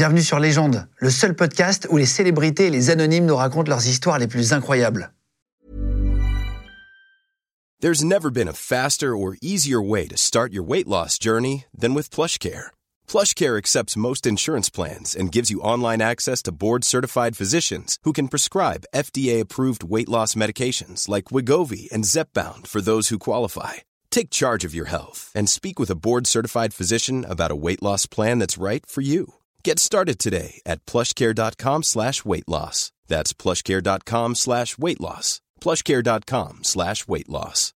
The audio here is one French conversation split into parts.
Bienvenue sur Légende, le seul podcast où les célébrités et les anonymes nous racontent leurs histoires les plus incroyables. There's never been a faster or easier way to start your weight loss journey than with PlushCare. PlushCare accepts most insurance plans and gives you online access to board-certified physicians who can prescribe FDA-approved weight loss medications like Wigovi and Zepbound for those who qualify. Take charge of your health and speak with a board-certified physician about a weight loss plan that's right for you. Get started today at plushcare.com slash weight loss. That's plushcare.com slash weight loss. plushcare.com slash weight loss.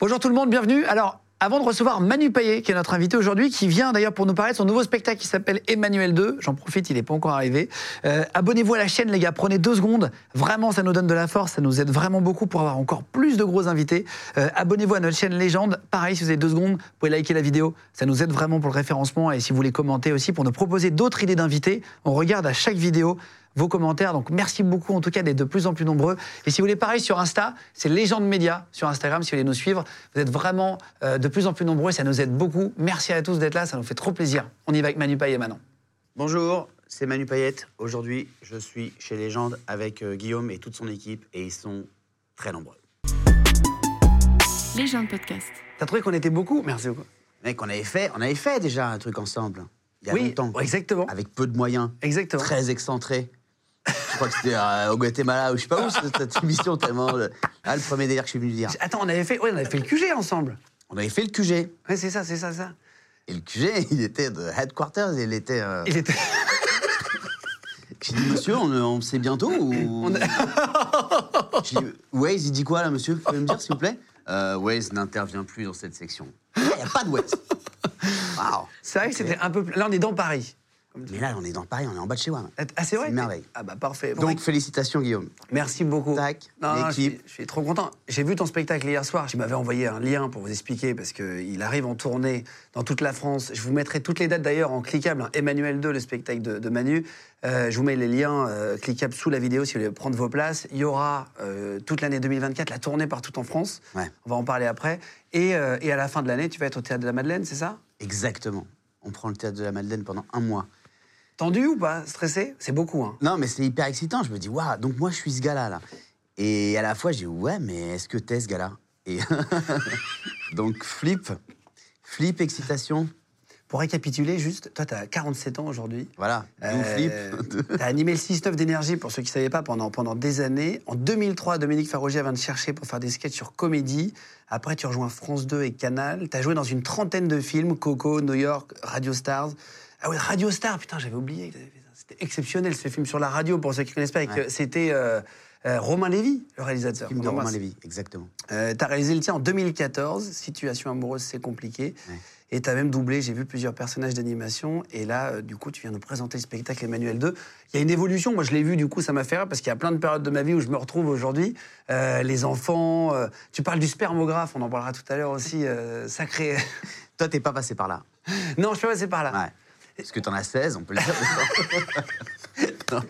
Bonjour tout le monde, bienvenue. Alors, avant de recevoir Manu Payet, qui est notre invité aujourd'hui, qui vient d'ailleurs pour nous parler de son nouveau spectacle qui s'appelle Emmanuel 2. J'en profite, il n'est pas encore arrivé. Euh, Abonnez-vous à la chaîne, les gars. Prenez deux secondes. Vraiment, ça nous donne de la force. Ça nous aide vraiment beaucoup pour avoir encore plus de gros invités. Euh, Abonnez-vous à notre chaîne Légende. Pareil, si vous avez deux secondes, vous pouvez liker la vidéo. Ça nous aide vraiment pour le référencement. Et si vous voulez commenter aussi pour nous proposer d'autres idées d'invités, on regarde à chaque vidéo vos commentaires. Donc merci beaucoup en tout cas d'être de plus en plus nombreux. Et si vous voulez pareil sur Insta, c'est Légende Média sur Instagram si vous voulez nous suivre. Vous êtes vraiment euh, de plus en plus nombreux et ça nous aide beaucoup. Merci à tous d'être là, ça nous fait trop plaisir. On y va avec Manu Payet maintenant. Bonjour, c'est Manu Payette. Aujourd'hui, je suis chez Légende avec euh, Guillaume et toute son équipe et ils sont très nombreux. Légende podcast. T'as trouvé qu'on était beaucoup? Merci beaucoup. Mec, on avait fait, on avait fait déjà un truc ensemble il y a Oui, longtemps. exactement. Avec peu de moyens, Exactement. très excentré. Je crois que c'était euh, au Guatemala ou je sais pas où cette, émission tellement. euh, Ah, le premier délire que je suis venu dire. Attends, on avait fait, ouais, on avait fait le QG ensemble. On avait fait le QG Ouais, c'est ça, c'est ça, ça. et le QG, il était de headquarters, il était. euh, Il était. J'ai dit monsieur, on, on sait bientôt ou. J'ai dit, Waze, il dit quoi là, monsieur? Vous pouvez me dire s'il vous plaît? Euh, Waze n'intervient plus dans cette section. Il n'y a pas de Waze. Waouh C'est vrai que c'était un peu. Là, on est dans Paris. Mais là, on est dans Paris, on est en bas de chez moi. Ah, c'est vrai une merveille. Ah, bah parfait. Donc, félicitations, Guillaume. Merci beaucoup. Tac, je, l'équipe. suis, je suis trop content. J'ai vu ton spectacle hier soir. Je m'avais envoyé un lien pour vous expliquer parce qu'il arrive en tournée dans toute la France. Je vous mettrai toutes les dates d'ailleurs en cliquable. hein. Emmanuel 2, le spectacle de, de Manu. Euh, je vous mets les liens euh, cliquables sous la vidéo si vous voulez prendre vos places. Il y aura euh, toute l'année 2024 la tournée partout en France. Ouais. On va en parler après. Et, et à la fin de l'année, tu vas être au Théâtre de la Madeleine, c'est ça? Exactement. On prend le théâtre de la Madeleine pendant un mois. Tendu ou pas? Stressé? C'est beaucoup. Hein. Non, mais c'est hyper excitant. Je me dis, waouh, donc moi, je suis ce gars-là. Là. Et à la fois, je dis, ouais, mais est-ce que t'es ce gars-là? Et donc, flip, flip, excitation. Pour récapituler, juste, toi, tu as 47 ans aujourd'hui. Voilà, Euh, flip. T'as animé le 6-9 d'énergie, pour ceux qui ne savaient pas, pendant, pendant des années. En 2003, Dominique Farrogier vient te chercher pour faire des sketchs sur comédie. Après, tu rejoins France 2 et Canal. Tu as joué dans une trentaine de films, Coco, New York, Radio Stars. Ah oui, Radio Stars, putain, j'avais oublié. C'était exceptionnel, ce film sur la radio, pour ceux qui ne connaissent pas. Ouais. C'était euh, euh, Romain Lévy, le réalisateur. Film de Romain. Lévy, exactement. Euh, t'as réalisé le tien en 2014, Situation amoureuse, c'est compliqué. Ouais. Et t'as même doublé, j'ai vu plusieurs personnages d'animation. Et là, euh, du coup, tu viens nous présenter le spectacle Emmanuel 2. Il y a une évolution, moi je l'ai vu, du coup, ça m'a fait rire, parce qu'il y a plein de périodes de ma vie où je me retrouve aujourd'hui. Les enfants, tu parles du spermographe, on en parlera tout à l'heure aussi, sacré. Toi, t'es pas passé par là. non, je peux passer par là. Ouais. Parce que t'en as 16, on peut le dire. non.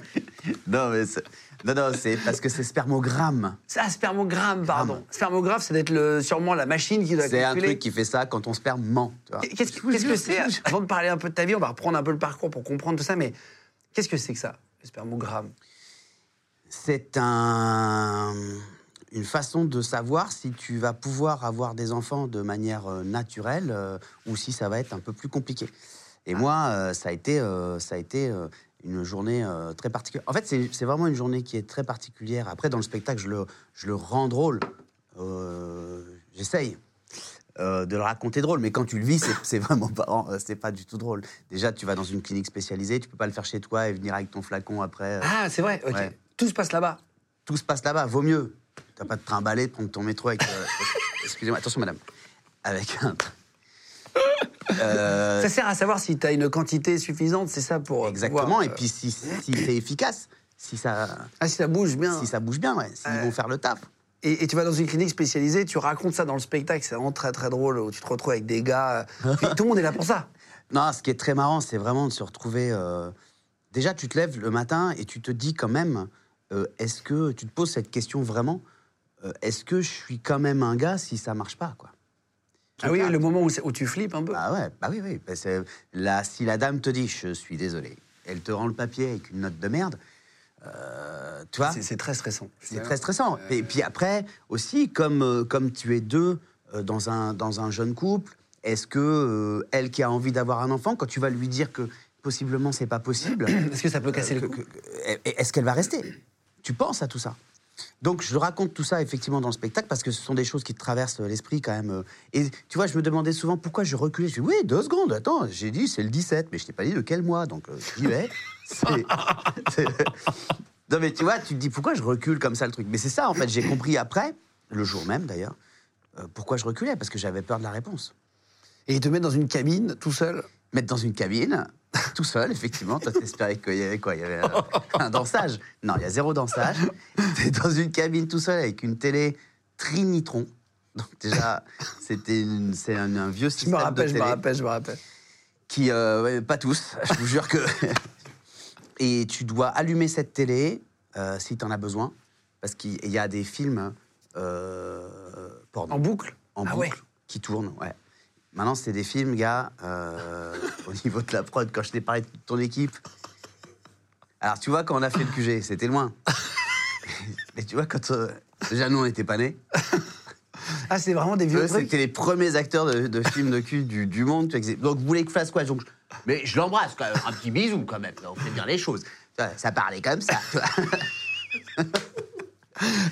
non, mais c'est... Non, non, c'est parce que c'est spermogramme. Ah, spermogramme, pardon. Spermographe, c'est d'être le, sûrement la machine qui doit C'est un truc qui fait ça quand ton sperme ment. tu vois. Qu'est-ce que qu'est-ce que c'est Avant de parler un peu de ta vie, on va reprendre un peu le parcours pour comprendre tout ça, mais qu'est-ce que c'est que ça, le spermogramme? C'est un... une façon de savoir si tu vas pouvoir avoir des enfants de manière euh, naturelle euh, ou si ça va être un peu plus compliqué. Et moi, euh, ça a été, euh, ça a été euh, une journée très particulière. En fait, c'est vraiment une journée qui est très particulière. Après, dans le spectacle, je le, je le rends drôle. J'essaye. euh, de le raconter drôle, mais quand tu le vis, c'est- vraiment pas, c'est pas du tout drôle. Déjà, tu vas dans une clinique spécialisée, tu peux pas le faire chez toi et venir avec ton flacon après. euh, Ah, c'est vrai, ok. Ouais. Tout se passe là-bas. tout se passe là-bas, vaut mieux. T'as pas de trimballer, de prendre ton métro avec. euh, Excusez-moi, attention madame. Avec un. Euh, Ça sert à savoir si tu as une quantité suffisante, c'est ça pour. exactement, pouvoir, et euh, puis si, si c'est efficace, si ça, Ah, si ça bouge bien. si ça bouge bien, ouais, s'ils Ouais. vont faire le taf. Et, et tu vas dans une clinique spécialisée, tu racontes ça dans le spectacle, c'est vraiment très très drôle, où tu te retrouves avec des gars. euh, puis tout le monde est là pour ça. Non, ce qui est très marrant, c'est vraiment de se retrouver. euh, Déjà, tu te lèves le matin et tu te dis quand même, euh, est-ce que tu te poses cette question vraiment euh, Est-ce que je suis quand même un gars si ça marche pas, quoi? Ah oui, le moment où, tu flippes un peu. Ah ouais, bah oui, oui. Bah là, si la dame te dit, je suis désolé, elle te rend le papier avec une note de merde, euh, tu vois, C'est- très stressant. c'est très stressant. Et puis après, aussi, comme, euh, comme tu es deux euh, dans, un, dans un jeune couple, est-ce que euh, elle qui a envie d'avoir un enfant, quand tu vas lui dire que possiblement c'est pas possible, Est-ce que ça peut casser le que- coup? que- que- est-ce qu'elle va rester? Tu penses à tout ça? Donc je raconte tout ça effectivement dans le spectacle parce que ce sont des choses qui te traversent l'esprit quand même. euh. Et tu vois, je me demandais souvent pourquoi je reculais. Je dis oui, deux secondes, attends, j'ai dit c'est le 17, mais je t'ai pas dit de quel mois, donc euh, j'y vais. C'est- c'est- non mais tu vois, tu te dis pourquoi je recule comme ça le truc? Mais c'est ça en fait, j'ai compris après, le jour même d'ailleurs, euh, pourquoi je reculais, parce que j'avais peur de la réponse. Et te mettent dans une cabine tout seul? Mettre dans une cabine, tout seul, effectivement. Toi, t'espérais qu'il y avait quoi? Il y avait un, dansage? Non, il y a zéro dansage. T'es dans une cabine tout seul avec une télé Trinitron. Donc déjà, c'était c'est un, un vieux Je système me rappelle, de je me télé rappelle, je me rappelle. qui, euh, ouais, pas tous, je vous jure que. Et tu dois allumer cette télé euh, si tu en as besoin, parce qu'il y a des films euh, porno En boucle? En Ah boucle ouais. qui tournent. Ouais. Maintenant, c'est des films, gars, euh, au niveau de la prod, quand je t'ai parlé de ton équipe. Alors, tu vois, quand on a fait le QG, c'était loin. Mais tu vois, quand. euh, déjà, nous, on n'était pas nés. Ah, c'est vraiment des vieux Eux, trucs c'était les premiers acteurs de, de films de cul du, du monde. tu vois, Donc, vous voulez que je fasse quoi Donc, Mais je l'embrasse, quand même. Un petit bisou, quand même. On fait bien les choses. Vois, Ça parlait comme ça. tu vois.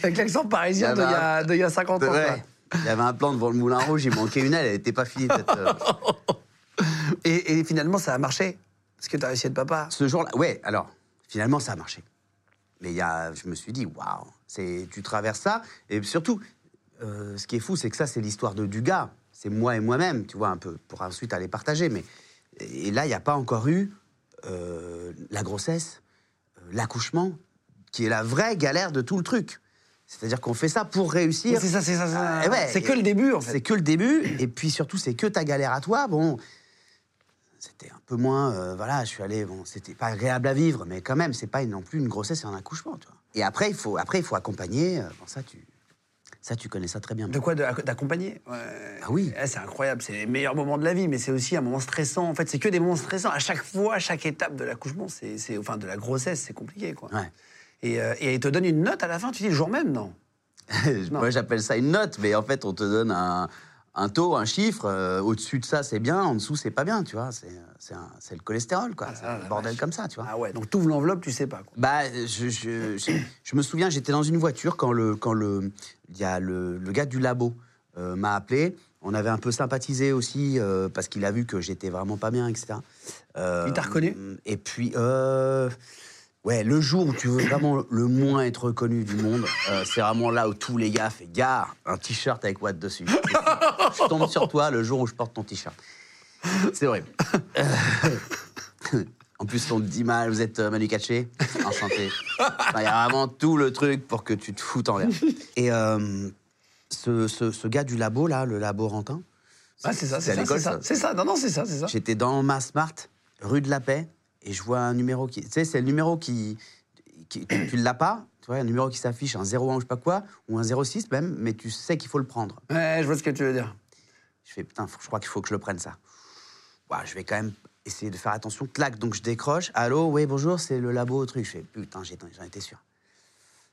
Avec l'accent parisien Ah de il y a- de il y a 50 ans. Ouais. Il y avait un plan devant le Moulin Rouge, il manquait une aile, elle n'était pas finie. euh, Et, et finalement, ça a marché. Parce que t'as réussi à être papa? Ce jour-là, ouais, alors, finalement, ça a marché. Mais y a, je me suis dit, waouh, tu traverses ça. Et surtout, euh, ce qui est fou, c'est que ça, c'est l'histoire de, du gars. C'est moi et moi-même, tu vois, un peu, pour ensuite aller partager. Mais, et là, il n'y a pas encore eu euh, la grossesse, l'accouchement, qui est la vraie galère de tout le truc. C'est-à-dire qu'on fait ça pour réussir. C'est ça, c'est ça. ça. Ouais. c'est que le début, en fait. C'est que le début, et puis surtout, c'est que ta galère à toi. Bon, c'était un peu moins. euh, voilà, je suis allé. Bon, c'était pas agréable à vivre, mais quand même, c'est pas non plus une grossesse et un accouchement, tu vois. Et après, il faut, après, il faut accompagner. euh, bon, ça, tu, ça, tu connais ça très bien. De quoi D'accompagner? Ouais. Ah oui. Eh, c'est incroyable, c'est les meilleurs moments de la vie, mais c'est aussi un moment stressant. En fait, c'est que des moments stressants. À chaque fois, à chaque étape de l'accouchement, c'est- enfin de la grossesse, c'est compliqué, quoi. Ouais. Et, euh, et il te donne une note à la fin, tu dis le jour même, non Moi, j'appelle ça une note, mais en fait, on te donne un, un taux, un chiffre. euh, Au-dessus de ça, c'est bien. En dessous, c'est pas bien, tu vois. C'est, le cholestérol, quoi. c'est Ah, un bordel vache. comme ça, tu vois. Ah ouais, donc tu ouvres l'enveloppe, tu sais pas. Quoi. Bah, je, je, je, je me souviens, j'étais dans une voiture quand le quand le y a le, le gars du labo euh, m'a appelé. On avait un peu sympathisé aussi euh, parce qu'il a vu que j'étais vraiment pas bien, etc. Euh, Il t'a reconnu Et puis, ouais, le jour où tu veux vraiment le moins être reconnu du monde, euh, c'est vraiment là où tous les gars font gare, un t-shirt avec Watt dessus. je tombe sur toi le jour où je porte ton t-shirt. C'est horrible. En plus, on te dit mal, vous êtes euh, Manu Katché, enchanté. Enfin, Il y a vraiment tout le truc pour que tu te foutes en l'air. Et euh, ce, ce- ce gars du labo, là, le laborantin, Ah, c'est ça, C'est ça, l'école, c'est ça. ça, non, non, c'est ça, c'est ça. j'étais dans ma Smart, rue de la Paix, et je vois un numéro qui. Tu sais, c'est le numéro qui. qui- tu tu l'as pas, tu vois, un numéro qui s'affiche, un 01 ou je sais pas quoi, ou un 06 même, mais tu sais qu'il faut le prendre. Ouais, je vois ce que tu veux dire. Je fais, putain, je crois qu'il faut que je le prenne, ça. Ouah, je vais quand même essayer de faire attention. Clac, donc je décroche. Allô, oui, bonjour, c'est le labo, truc. Je fais, putain, j'en étais sûr.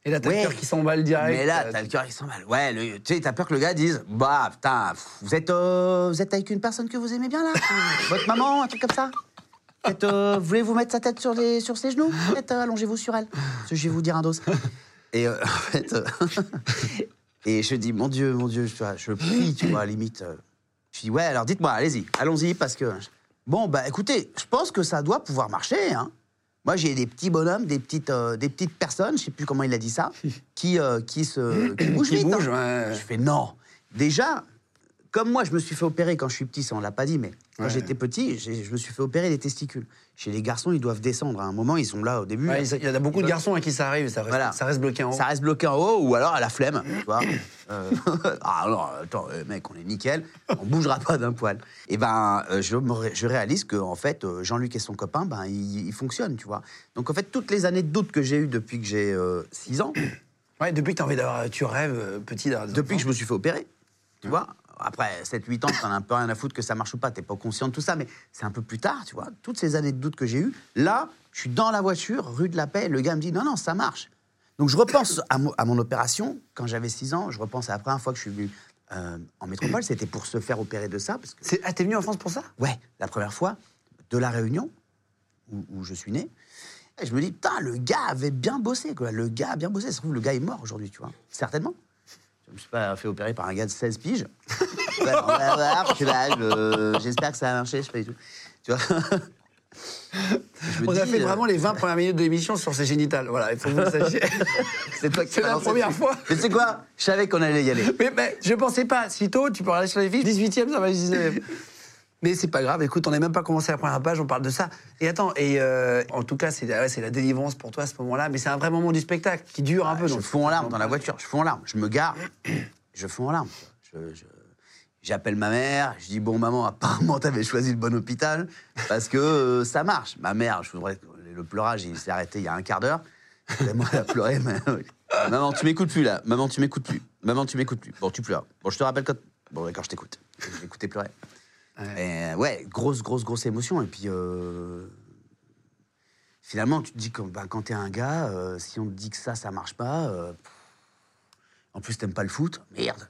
Et là, t'as Ouais. le cœur qui s'emballe direct. Mais là, euh, t'as le cœur qui s'emballe. Ouais, le- tu sais, t'as peur que le gars dise Bah, putain, vous êtes, euh, vous êtes avec une personne que vous aimez bien là Votre maman, un truc comme ça euh, voulez-vous mettre sa tête sur, les, sur ses genoux? Euh, allongez-vous sur elle. Parce que je vais vous dire un dos. Et euh, en fait. euh, et je dis Mon Dieu, mon Dieu, je, prie, tu vois, limite. euh, je dis Ouais, alors dites-moi, allez-y, allons-y, parce que. Bon, bah écoutez, je pense que ça doit pouvoir marcher, hein. Moi, j'ai des petits bonhommes, des petites, euh, des petites personnes, je sais plus comment il a dit ça, qui, euh, qui, se, qui bougent Qui vite. hein. ouais. Je fais non. Déjà, comme moi, je me suis fait opérer quand je suis petit, ça on l'a pas dit, mais quand Ouais. j'étais petit, je me suis fait opérer les testicules. Chez les garçons, ils doivent descendre. À un moment, ils sont là au début. Ouais, il y en a beaucoup de garçons à qui ça arrive, ça reste, Voilà. ça reste bloqué en haut. Ça reste bloqué en haut ou alors à la flemme, tu vois. Euh, ah non, attends, euh, mec, on est nickel, on bougera pas d'un poil. Et ben, euh, je, me ré- je réalise que en fait, euh, Jean-Luc et son copain, ben, ils, ils fonctionnent, tu vois. Donc en fait, toutes les années de doute que j'ai eues depuis que j'ai 6 ans, Ouais, depuis que t'as envie d'avoir, tu rêves petit depuis que je me suis fait opérer, tu vois, Après 7-8 ans, t'en as un peu rien à foutre que ça marche ou pas, t'es pas conscient de tout ça, mais c'est un peu plus tard, tu vois. Toutes ces années de doute que j'ai eues, là, je suis dans la voiture, rue de la Paix, le gars me dit non, non, ça marche. Donc je repense à, mo- à mon opération quand j'avais 6 ans, je repense à la première fois que je suis venu euh, en métropole, c'était pour se faire opérer de ça, parce que Ah, t'es venu en France pour ça? Ouais, la première fois, de la Réunion, où, où je suis né. Et je me dis, putain, le gars avait bien bossé, quoi. Le gars a bien bossé. Ça se trouve, le gars est mort aujourd'hui, tu vois. Certainement. Je me suis pas fait opérer par un gars de 16 piges. Ouais, on va voir, je je- j'espère que ça va marcher, je sais pas du tout. Tu vois Je me On a dis, fait euh, vraiment les 20 premières minutes de l'émission sur ses génitales. Voilà, il faut que vous le sachiez. C'est toi qui C'est la lancé première dessus. fois. Mais tu sais quoi? Je savais qu'on allait y aller. mais, mais je pensais pas. Si tôt, tu peux regarder sur les fiches, 18e, ça va 19e. Mais c'est pas grave, écoute, on n'a même pas commencé la première page, on parle de ça. Et attends, et euh, en tout cas, c'est ouais, c'est la délivrance pour toi à ce moment-là, mais c'est un vrai moment du spectacle qui dure un peu. Je donc- fonds en larmes dans la voiture, je fonds en larmes. Je me gare, je fonds en larmes. J'appelle ma mère, je dis Bon, maman, apparemment, t'avais choisi le bon hôpital parce que euh, ça marche. Ma mère, je voudrais. Le pleurage, il s'est arrêté il y a un quart d'heure. Moi, elle a pleuré, mais. Maman, tu m'écoutes plus là. Maman, tu m'écoutes plus. Maman, tu m'écoutes plus. Bon, tu pleures. Bon, je te rappelle quand. Bon, d'accord, je t'écoute. Je l'écoutais pleurer. Et, ouais, grosse, grosse, grosse émotion. Et puis. euh, Finalement, tu te dis que bah, quand t'es un gars, euh, si on te dit que ça, ça marche pas, euh, en plus t'aimes pas le foot, merde.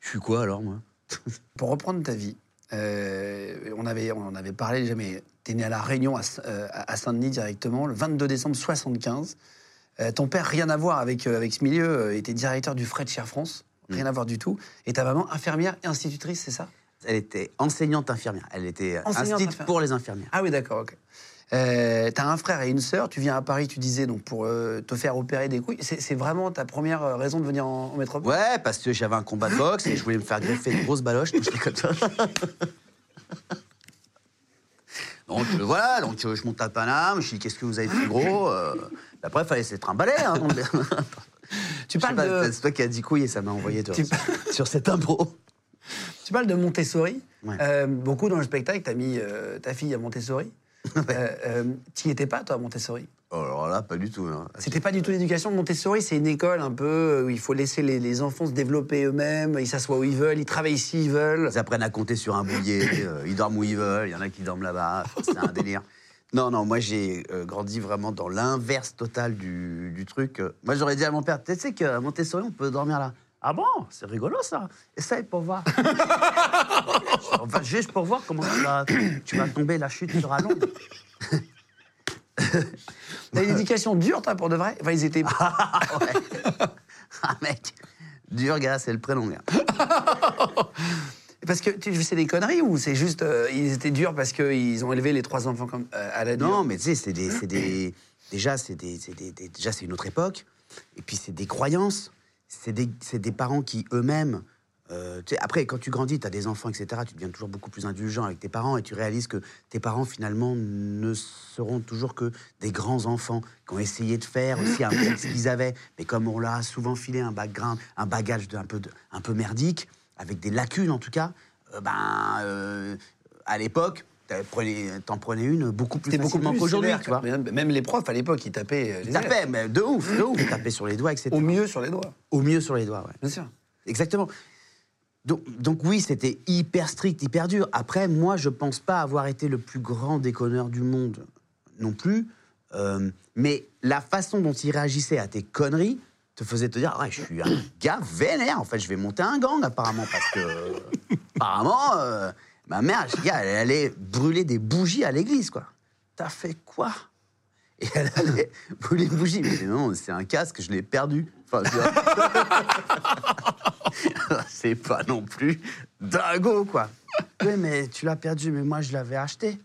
Je suis quoi alors, moi? Pour reprendre ta vie, euh, on, avait, on en avait parlé déjà, mais tu es né à La Réunion, à, euh, Saint-Denis directement, le 22 décembre 75. Euh, ton père, rien à voir avec, euh, avec ce milieu, euh, était directeur du de Cher France, rien à voir du tout. Et ta maman, infirmière et institutrice, c'est ça? Elle était enseignante infirmière. Elle était instite infirmière. pour les infirmières. Ah oui, d'accord, ok. Euh, T'as un frère et une sœur, tu viens à Paris, tu disais, donc pour euh, te faire opérer des couilles. C'est vraiment ta première euh, raison de venir en, en métropole? Ouais, parce que j'avais un combat de boxe et je voulais me faire greffer une grosse baloche. donc je déconne. Donc euh, voilà, donc euh, je monte à Paname, je dis qu'est-ce que vous avez fait gros euh, Après, il fallait se trimballer. Hein, donc- Tu parles pas, de- C'est toi qui as dit couille et ça m'a envoyé toi, Tu- sur, sur cette impro. Tu parles de Montessori. Ouais. Euh, beaucoup dans le spectacle, tu as mis euh, ta fille à Montessori. euh, euh, T'y étais pas, toi, à Montessori? Oh, alors là, pas du tout. hein. C'était pas du tout l'éducation. Montessori, c'est une école un peu où il faut laisser les, les enfants se développer eux-mêmes, ils s'assoient où ils veulent, ils travaillent s'ils veulent. Ils apprennent à compter sur un boulier, euh, ils dorment où ils veulent, il y en a qui dorment là-bas, c'est un délire. Non, non, moi j'ai grandi vraiment dans l'inverse total du, du truc. Moi j'aurais dit à mon père, tu sais qu'à Montessori on peut dormir là. Ah bon? C'est rigolo ça. Essaye pour voir. enfin, juste pour voir comment tu vas, tu vas tomber, la chute sera longue. T'as une éducation dure, toi, pour de vrai? Enfin, ils étaient. Ah ouais. Ah mec, dur gars, c'est le prénom. gars. Parce que tu c'est des conneries ou c'est juste. euh, ils étaient durs parce qu'ils ont élevé les trois enfants comme, euh, à la dure? Non, mais tu sais, c'est des, des- déjà, c'est des, c'est des- des- déjà, c'est une autre époque. Et puis, c'est des croyances. C'est des, des parents qui eux-mêmes. euh, après, quand tu grandis, tu as des enfants, etc., tu deviens toujours beaucoup plus indulgent avec tes parents et tu réalises que tes parents, finalement, ne seront toujours que des grands enfants qui ont essayé de faire aussi un peu ce qu'ils avaient. Mais comme on leur a souvent filé un background, un bagage un, peu un peu merdique, avec des lacunes en tout cas, euh, ben, euh, à l'époque, t'en prenais, une beaucoup plus facilement qu'aujourd'hui, tu vois. Même même les profs à l'époque, ils tapaient. euh, les Ils tapaient, mais de ouf, de ouf. Ils tapaient sur les doigts, etc. Au mieux sur les doigts, Au mieux sur les doigts, ouais. bien sûr. Exactement. Donc, donc oui, c'était hyper strict, hyper dur. Après, moi, je pense pas avoir été le plus grand déconneur du monde non plus. Euh, mais la façon dont il réagissait à tes conneries te faisait te dire, ouais, je suis un gars vénère. En fait, je vais monter un gang apparemment parce que apparemment, euh, ma mère, elle allait brûler des bougies à l'église, quoi. T'as fait quoi? Et elle allait brûler des bougies. Mais non, c'est un casque, je l'ai perdu. Enfin, c'est pas non plus dingo, quoi. Oui, mais tu l'as perdu, mais moi, je l'avais acheté.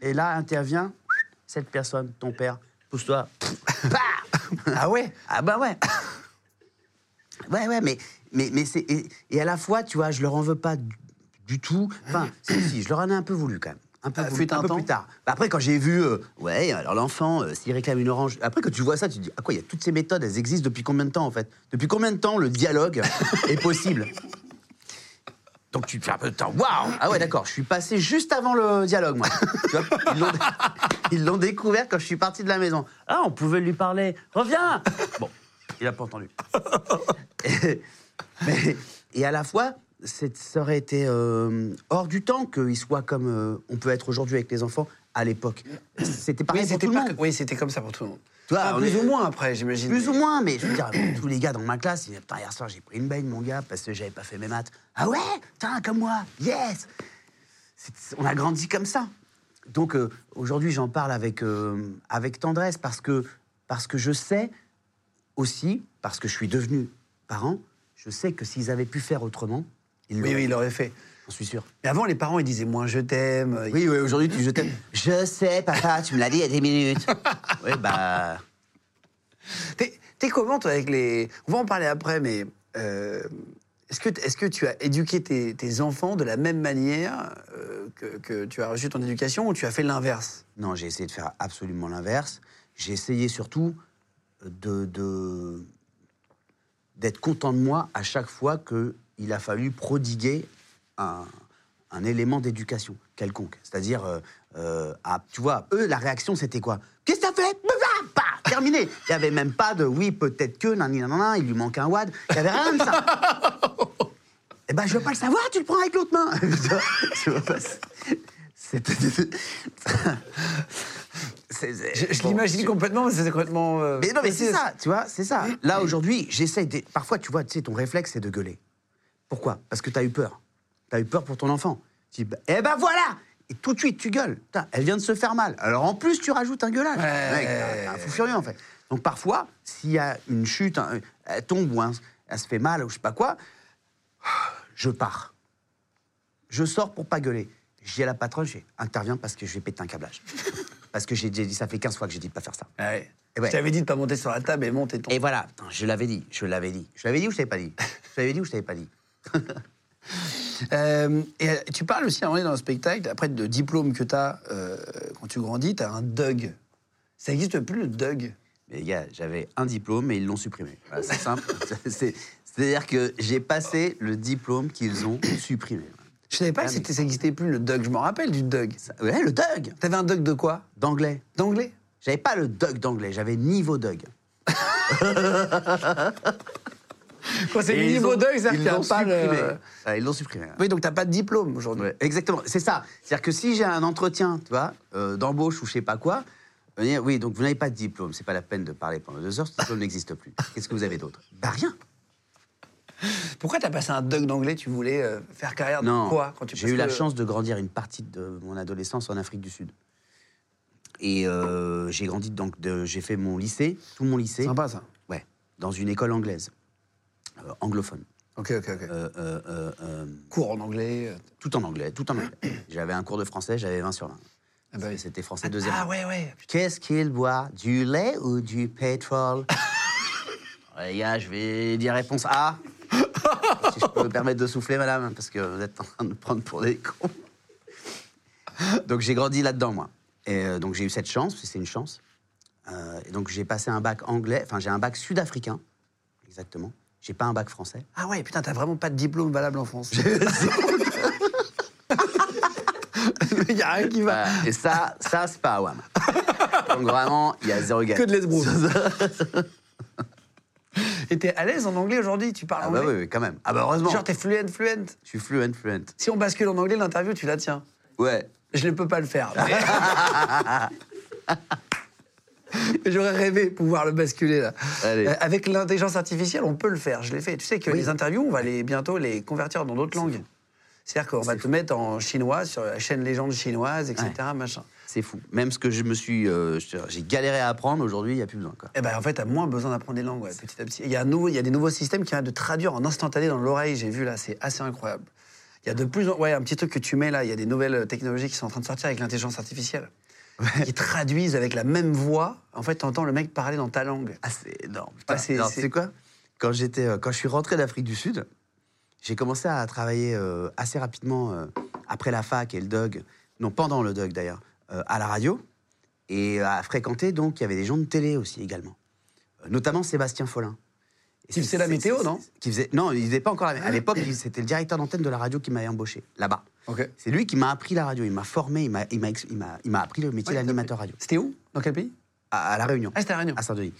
Et là intervient cette personne, ton père. Pousse-toi. Bah Ah ouais? Ah bah ouais. Ouais, ouais, mais, mais, mais c'est. Et, et à la fois, tu vois, je leur en veux pas du, tout. Enfin, si, si, je leur en ai un peu voulu quand même. Un peu, voulu, fut un un peu plus tard. Bah, après, quand j'ai vu, euh, ouais, alors l'enfant, euh, s'il réclame une orange. Après, quand tu vois ça, tu te dis, ah quoi, il y a toutes ces méthodes, elles existent depuis combien de temps en fait? Depuis combien de temps le dialogue est possible? Donc tu fais un peu de temps. Waouh Ah ouais, d'accord. Je suis passé juste avant le dialogue, moi. Tu vois, ils l'ont- ils l'ont découvert quand je suis parti de la maison. Ah, on pouvait lui parler. Reviens Bon, il a pas entendu. Et, mais- et à la fois, ça aurait été euh, hors du temps qu'il soit comme euh, on peut être aujourd'hui avec les enfants à l'époque. C'était pareil Oui, pour tout le monde. oui, c'était comme ça pour tout le monde. Plus est- ou moins après, j'imagine. Plus ou moins, mais je veux dire, tous les gars dans ma classe, ils disaient Putain, hier soir, j'ai pris une baigne, mon gars, parce que j'avais pas fait mes maths. Ah ouais Putain, comme moi Yes On a grandi comme ça. Donc euh, aujourd'hui, j'en parle avec, avec tendresse parce que, parce que je sais aussi, parce que je suis devenu parent, je sais que s'ils avaient pu faire autrement, Oui, oui, il l'aurait fait. J'en suis sûr. Mais avant, les parents, ils disaient moins je t'aime. Oui, oui, aujourd'hui, tu je t'aime. Je sais, papa, tu me l'as dit il y a 10 minutes. oui, bah. T'es comment, toi, avec les. On va en parler après, mais. euh, est-ce que, est que tu as éduqué tes, tes enfants de la même manière euh, que, que tu as reçu ton éducation ou tu as fait l'inverse? Non, j'ai essayé de faire absolument l'inverse. J'ai essayé surtout de, d'être content de moi à chaque fois qu'il a fallu prodiguer un, un élément d'éducation quelconque. C'est-à-dire, euh, euh, à- tu vois, eux, la réaction, c'était quoi? Qu'est-ce que t'as fait? Bah, bah, Terminé. Il n'y avait même pas de oui, peut-être que, nan, nan, nan, nan, il lui manque un wad. Il n'y avait rien de ça. Eh ben, je veux pas le savoir, tu le prends avec l'autre main. C'était. Je, je bon, l'imagine je- complètement, mais c'est complètement. euh, Mais non, mais c'est ça, tu vois, c'est ça. Là, aujourd'hui, j'essaye. de- Parfois, tu vois, tu sais, ton réflexe, c'est de gueuler. Pourquoi? Parce que tu as eu peur. Tu as eu peur pour ton enfant. Tu dis, bah, eh ben voilà Et tout de suite, tu gueules. Putain, elle vient de se faire mal. Alors, en plus, tu rajoutes un gueulage. Mec, t'es un- fou furieux, en fait. Donc, parfois, s'il y a une chute, un- elle tombe ou un- elle se fait mal ou je sais pas quoi, je pars. Je sors pour pas gueuler. À la patronne, dis, interviens parce que je vais péter un câblage. parce que j'ai j'ai dit, ça fait 15 fois que j'ai dit de pas faire ça. Ouais. Et ouais. Je t'avais dit de pas monter sur la table et monter ton. Et voilà, Putain, je l'avais dit, je l'avais dit. Je l'avais dit ou je t'avais pas dit? Je l'avais dit ou je t'avais pas dit? Euh, et euh, tu parles aussi à un moment dans le spectacle, après de diplôme que tu as quand tu grandis, tu as un DUG. Ça n'existe plus le DUG. Mais les gars, j'avais un diplôme et ils l'ont supprimé. Voilà, c'est simple. C'est- C'est-à-dire que j'ai passé le diplôme qu'ils ont supprimé. Je savais pas Ah, que mais- c'était- ça n'existait plus le DUG. Je m'en rappelle du. Ça- Ouais, le DUG T'avais un DUG de quoi? D'anglais. D'anglais? J'avais pas le DUG d'anglais, j'avais niveau DUG. Quand c'est ils niveau c'est-à-dire l'ont pas supprimé. le. Ouais, ils l'ont supprimé. ouais. Oui, donc t'as pas de diplôme aujourd'hui. Ouais, exactement, c'est ça. C'est-à-dire que si j'ai un entretien, tu vois, euh, d'embauche ou je sais pas quoi, oui, donc vous n'avez pas de diplôme, c'est pas la peine de parler pendant deux heures, ce diplôme n'existe plus. Qu'est-ce que vous avez d'autre? Bah rien. Pourquoi t'as passé un DUG d'anglais Tu voulais euh, faire carrière dans Non, quoi quand tu j'ai eu la chance de grandir une partie de mon adolescence en Afrique du Sud. Et euh, j'ai grandi donc, de- j'ai fait mon lycée, tout mon lycée, Sympa ça. ouais, dans une école anglaise, anglophone, Ok, ok, ok. Euh, euh, euh, euh, Cours en anglais. euh, tout en anglais, tout en anglais. J'avais un cours de français, j'avais 20 sur 20. Ah bah oui. C'était français deuxième. Ah ouais, ouais. Qu'est-ce qu'il boit? Du lait ou du pétrole? Les gars, je vais dire réponse A. si je peux me permettre de souffler, madame, parce que vous êtes en train de me prendre pour des cons. Donc j'ai grandi là-dedans, moi. Et euh, donc j'ai eu cette chance, parce que c'est une chance. Euh, et donc j'ai passé un bac anglais, enfin j'ai un bac sud-africain, exactement. J'ai pas un bac français. Ah ouais, putain, t'as vraiment pas de diplôme valable en France. Il y a rien qui va. Et ça, ça c'est pas Awam. Donc vraiment, il y a zéro gars. Que de l'esbroufe. Et t'es à l'aise en anglais aujourd'hui Tu parles Ah bah anglais oui, oui, quand même. Ah bah heureusement. Genre t'es fluent, fluent. Je suis fluent, fluent. Si on bascule en anglais, l'interview, tu la tiens. Ouais. Je ne peux pas le faire. mais- J'aurais rêvé pouvoir le basculer là. Allez. Euh, avec l'intelligence artificielle, on peut le faire. Je l'ai fait. Tu sais que Oui. les interviews, on va les, bientôt les convertir dans d'autres langues. C'est-à-dire qu'on va te mettre en chinois sur la chaîne légende chinoise, etc. Machin. C'est fou. Même ce que je me suis. euh, j'ai galéré à apprendre, aujourd'hui, il n'y a plus besoin. Quoi. Eh ben, en fait, t'as moins besoin d'apprendre des langues, ouais, petit à petit. Il y, a un nouveau, il y a des nouveaux systèmes qui permettent de traduire en instantané dans l'oreille. J'ai vu là, c'est assez incroyable. Il y a de plus en ouais, un petit truc que tu mets là. Il y a des nouvelles technologies qui sont en train de sortir avec l'intelligence artificielle, qui traduisent avec la même voix. En fait, t'entends le mec parler dans ta langue. Ah, c'est énorme. Putain. Ah, c'est- quoi? Quand, euh, quand je suis rentré d'Afrique du Sud, j'ai commencé à travailler euh, assez rapidement euh, après la fac et le DOG, non, pendant le DOG d'ailleurs, euh, à la radio, et à fréquenter, donc, il y avait des gens de télé aussi également, notamment Sébastien Follin. Qui faisait la météo, non? qui faisait, Non, il faisait pas encore la À l'époque, c'était le directeur d'antenne de la radio qui m'avait embauché, là-bas. C'est lui qui m'a appris la radio, il m'a formé, il m'a, il m'a, il m'a, il m'a appris le métier Ouais, d'animateur radio, C'était où? Dans quel pays? À, à La Réunion, Ah, c'était à Réunion. à Saint-Denis.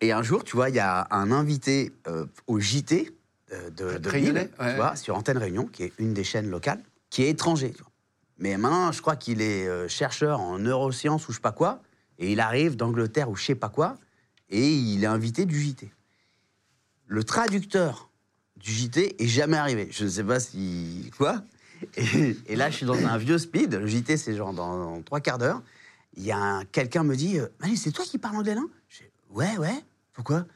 Et un jour, tu vois, il y a un invité euh, au JT de, de, de Lille, ouais. tu vois, sur Antenne Réunion, qui est une des chaînes locales, qui est étranger. tu vois. Mais maintenant, je crois qu'il est euh, chercheur en neurosciences ou je sais pas quoi, et il arrive d'Angleterre ou je sais pas quoi, et il est invité du JT. Le traducteur du JT est jamais arrivé. Je ne sais pas si. Quoi et, et là, je suis dans un vieux speed. Le JT, c'est genre dans, dans trois quarts d'heure. Il y a un- quelqu'un me dit euh, Manu, c'est toi qui parles anglais là? Je dis, Ouais, ouais. Pourquoi?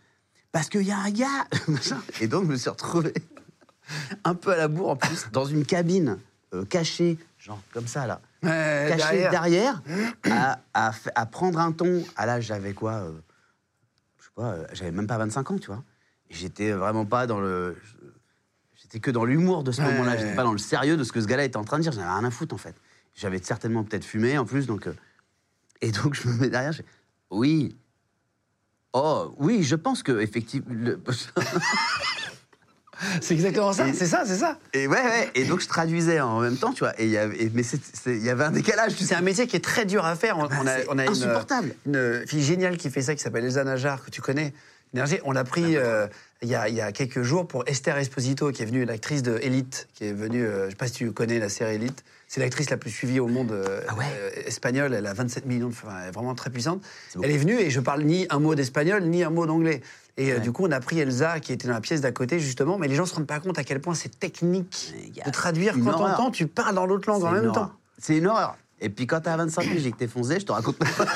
Parce qu'il y a un gars. et donc, je me suis retrouvé un peu à la bourre en plus, dans une cabine euh, cachée, genre comme ça là Ouais, caché derrière. derrière, à, à fa- à prendre un ton. À l'âge, j'avais quoi euh, Je sais pas, euh, j'avais même pas 25 ans, tu vois. J'étais vraiment pas dans le. J'étais que dans l'humour de ce Ouais. moment-là. J'étais pas dans le sérieux de ce que ce gars-là était en train de dire. J'en avais rien à foutre, en fait. J'avais certainement peut-être fumé en plus, donc. euh, Et donc, je me mets derrière, je Oui. Oh, oui, je pense que, effectivement. le- C'est exactement ça, c'est ça, c'est ça. Et ouais, ouais. Et donc, je traduisais en même temps, tu vois. Et il y avait, et- mais il y avait un décalage, C'est un métier qui est très dur à faire. On, on a, on insupportable. une fille géniale qui fait ça, qui s'appelle Elsa Najar, que tu connais. On l'a pris euh, il y, a, il y a quelques jours pour Esther Esposito, qui est venue, l'actrice de Elite, qui est venue, euh, je sais pas si tu connais la série Elite, c'est l'actrice la plus suivie au monde euh, Ah ouais euh, espagnol, elle a 27 millions, de, enfin, elle est vraiment très puissante. Elle est venue et je parle ni un mot d'espagnol, ni un mot d'anglais. Et euh, Ouais. du coup, on a pris Elsa, qui était dans la pièce d'à côté, justement, mais les gens se rendent pas compte à quel point c'est technique de traduire. Quand t'entends, tu parles dans l'autre langue en même temps. C'est une horreur. Et puis quand t'as 25 piges et que t'es foncé, je te raconte pas.